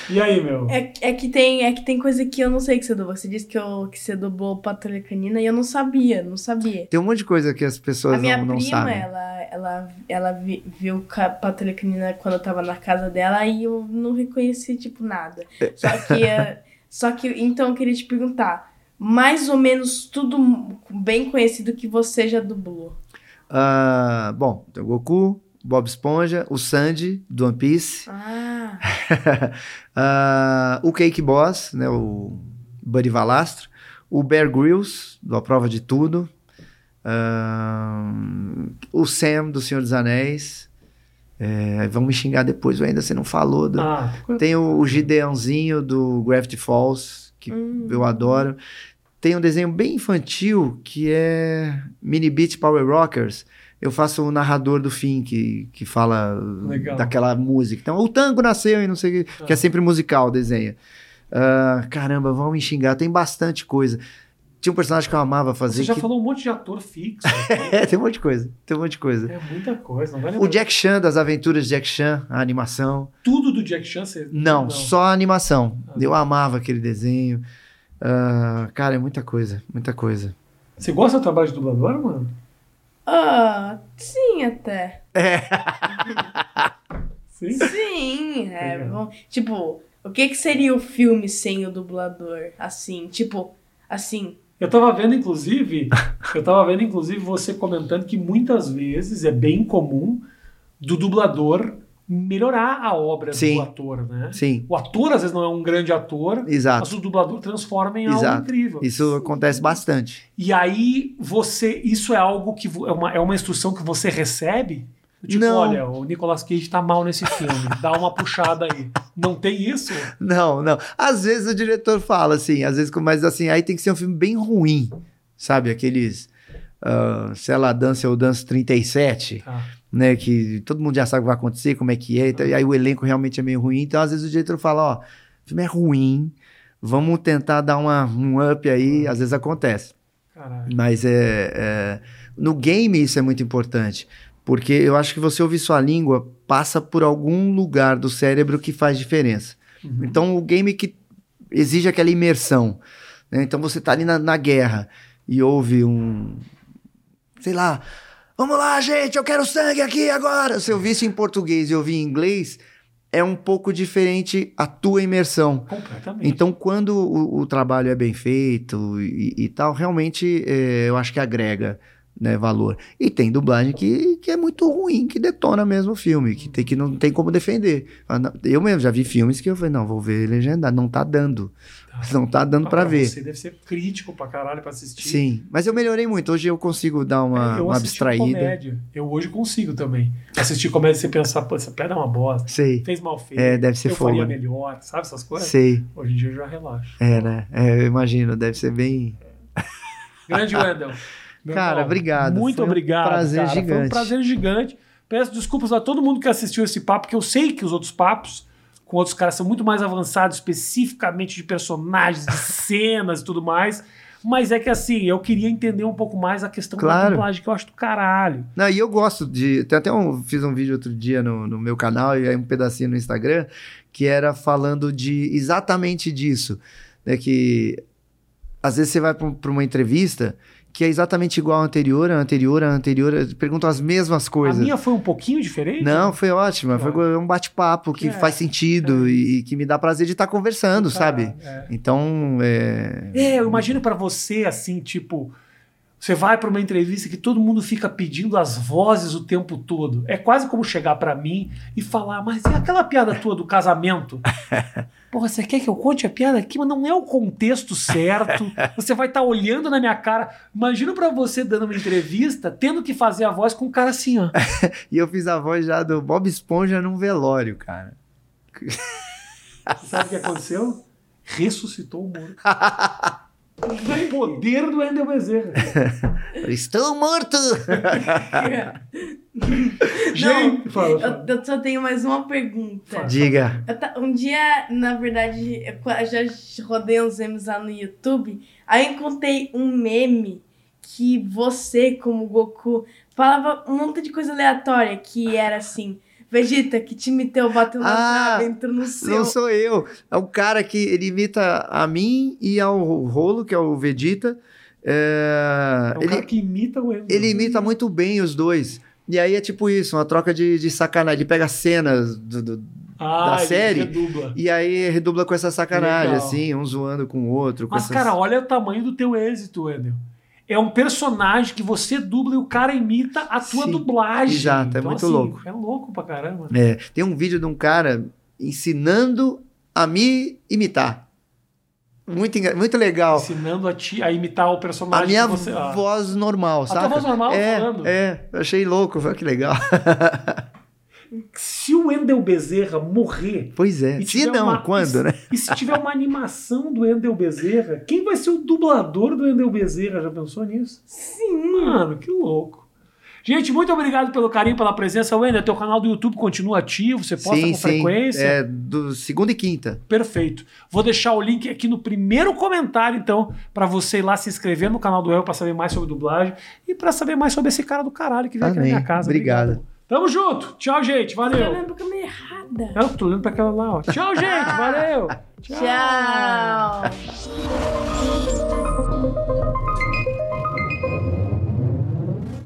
E aí, meu? É, é, que tem, é que tem coisa que eu não sei que você dublou. Você disse que, eu, que você dublou Patrulha Canina e eu não sabia, não sabia. Tem um monte de coisa que as pessoas A minha não, não prima, sabem. ela, ela, ela vi- viu Patrulha Canina quando eu tava na casa dela e eu não reconheci, tipo, nada. Só que, eh, só que, então eu queria te perguntar, mais ou menos tudo bem conhecido que você já dublou. Ah, bom, tem o Goku, Bob Esponja, o Sandy, do One Piece, Ah, ah, o Cake Boss, né, o Buddy Valastro, o Bear Grylls, do A Prova de Tudo, ah, o Sam, do Senhor dos Anéis, é, vão me xingar depois, ainda você não falou. do- Ah, Tem o, o Gideãozinho do Gravity Falls, que hum. eu adoro. Tem um desenho bem infantil que é Mini Beat Power Rockers. Eu faço o narrador do fim, que, que fala Legal. daquela música. Então, o tango nasceu e não sei o que, que é Ah. sempre musical o desenho. Ah, caramba, vão me xingar, tem bastante coisa. Tinha um personagem que eu amava fazer. Você já que- falou um monte de ator fixo. É, tem um monte de coisa. Tem um monte de coisa. é muita coisa, não vai O. Jack Chan, das aventuras de Jack Chan, a animação. Tudo do Jack Chan, você... Não, só a animação. Ah. Eu amava aquele desenho. Ah, cara, é muita coisa, muita coisa. Você gosta do trabalho de dublador, mano? Ah, sim, até. Sim. Sim, é. Legal. bom. Tipo, o que que seria o filme sem o dublador? Assim, tipo, assim. Eu tava vendo, inclusive, eu tava vendo, inclusive, você comentando que muitas vezes é bem comum do dublador melhorar a obra Sim. do ator, né? Sim, O ator, às vezes, não é um grande ator, mas exato. o dublador transforma em algo Exato. incrível. Isso acontece bastante. E aí, você. Isso é algo que. É uma, é uma instrução que você recebe? Tipo, Não. olha, o Nicolas Cage tá mal nesse filme, dá uma puxada aí. Não tem isso? Não, não. Às vezes o diretor fala assim, às vezes, mas assim, aí tem que ser um filme bem ruim, sabe? Aqueles, ah, sei lá, Dance ou Dance 37, Tá. Né? Que todo mundo já sabe o que vai acontecer, como é que é, então, e aí o elenco realmente é meio ruim. Então, às vezes o diretor fala, ó, o filme é ruim, vamos tentar dar uma, um up aí, às vezes acontece. Caralho. Mas é, é, no game isso é muito importante, porque eu acho que você ouvir sua língua passa por algum lugar do cérebro que faz diferença. Uhum. Então o game que exige aquela imersão, né? Então você tá ali na, na guerra e ouve um, sei lá, vamos lá gente, eu quero sangue aqui agora. Se eu visse em português e ouvir em inglês, é um pouco diferente a tua imersão. Completamente. Então, quando o, o trabalho é bem feito e, e tal, realmente é, eu acho que agrega né, valor. E tem dublagem que, que é muito ruim, que detona mesmo o filme, que, tem, que não tem como defender. Eu mesmo já vi filmes que eu falei, não, vou ver legendado, não tá dando. Não tá dando Ah, pra ver. Você deve ser crítico pra caralho pra assistir. Sim, mas eu melhorei muito. Hoje eu consigo dar uma, É, eu uma abstraída. comédia. Eu hoje consigo também. Assistir comédia e você pensar, pô, essa piada é uma bosta. Sei, Fez mal feito. É, deve ser Eu fogo, faria né? melhor, sabe essas coisas? sei. Hoje em dia eu já relaxo. É, né? É, eu imagino, deve ser bem. Grande Wendel. Cara, irmão, obrigado. Muito Foi um obrigado. prazer cara. Foi um gigante. prazer gigante. Peço desculpas a todo mundo que assistiu esse papo, porque eu sei que os outros papos com outros caras são muito mais avançados, especificamente de personagens, de cenas e tudo mais. Mas é que assim, eu queria entender um pouco mais a questão da Claro. dublagem, que eu acho do caralho. Não, e eu gosto de. Tem até um. Fiz um vídeo outro dia no, no meu canal e aí um pedacinho no Instagram que era falando de exatamente disso. Né, que às vezes você vai para uma entrevista que é exatamente igual à anterior, a anterior, a anterior, perguntam as mesmas coisas. A minha foi um pouquinho diferente? Não, foi ótima. Claro. Foi um bate-papo que É, faz sentido é e, que me dá prazer de estar conversando, sabe? É. Então, é. É, eu imagino pra você assim, tipo, você vai pra uma entrevista que todo mundo fica pedindo as vozes o tempo todo. É quase como chegar pra mim e falar, mas e aquela piada tua do casamento? Porra, você quer que eu conte a piada aqui, mas não é o contexto certo. Você vai estar olhando na minha cara. Imagina pra você dando uma entrevista, tendo que fazer a voz com um cara assim, ó. E eu fiz a voz já do Bob Esponja num velório, cara. Sabe o que aconteceu? Ressuscitou o morto. O poder do Endel Bezerra. Estou morto! Gente, fala, fala. Eu, eu só tenho mais uma pergunta. Diga. Eu Um dia, na verdade, eu já rodei uns memes lá no YouTube. Aí encontrei um meme que você, como Goku, falava um monte de coisa aleatória. Que era assim: Vegeta, que time teu bateu na Ah, trave, entrou no seu. Não sou eu. É um cara que ele imita a mim e ao Rolo, que é o Vegeta. É, É um ele, cara que imita o Ender. ele imita muito bem os dois. E aí é tipo isso, uma troca de, de sacanagem. Ele pega cenas do- do, ah, da ele série. redubla. e aí redubla com essa sacanagem, Legal. assim, um zoando com o outro. Com Mas, essas- cara, olha o tamanho do teu êxito, Wendel. É um personagem que você dubla e o cara imita a tua Sim, dublagem. exato, é Então, muito assim, louco. É louco pra caramba. É, tem um vídeo de um cara ensinando a me imitar. Muito, muito legal. Ensinando a, ti, a imitar o personagem A minha você... ah. voz normal, tua sabe? voz normal é, falando. É, achei louco, foi que legal. Se o Wendel Bezerra morrer... Pois é. Se não, uma- quando, e, né? E se tiver uma animação do Wendel Bezerra, quem vai ser o dublador do Wendel Bezerra? Já pensou nisso? Sim. Mano, que louco. Gente, muito obrigado pelo carinho, pela presença. Wendel, teu canal do YouTube continua ativo, você posta com frequência. É, do segunda e quinta. Perfeito. Vou deixar o link aqui no primeiro comentário, então, pra você ir lá se inscrever no canal do El pra saber mais sobre dublagem e pra saber mais sobre esse cara do caralho que veio aqui na Amém. minha casa. Obrigado. Tamo junto. Tchau, gente. Tô Valeu. olhando pra câmera errada. Eu tô olhando pra aquela lá, ó. Tchau, gente. Valeu. Tchau.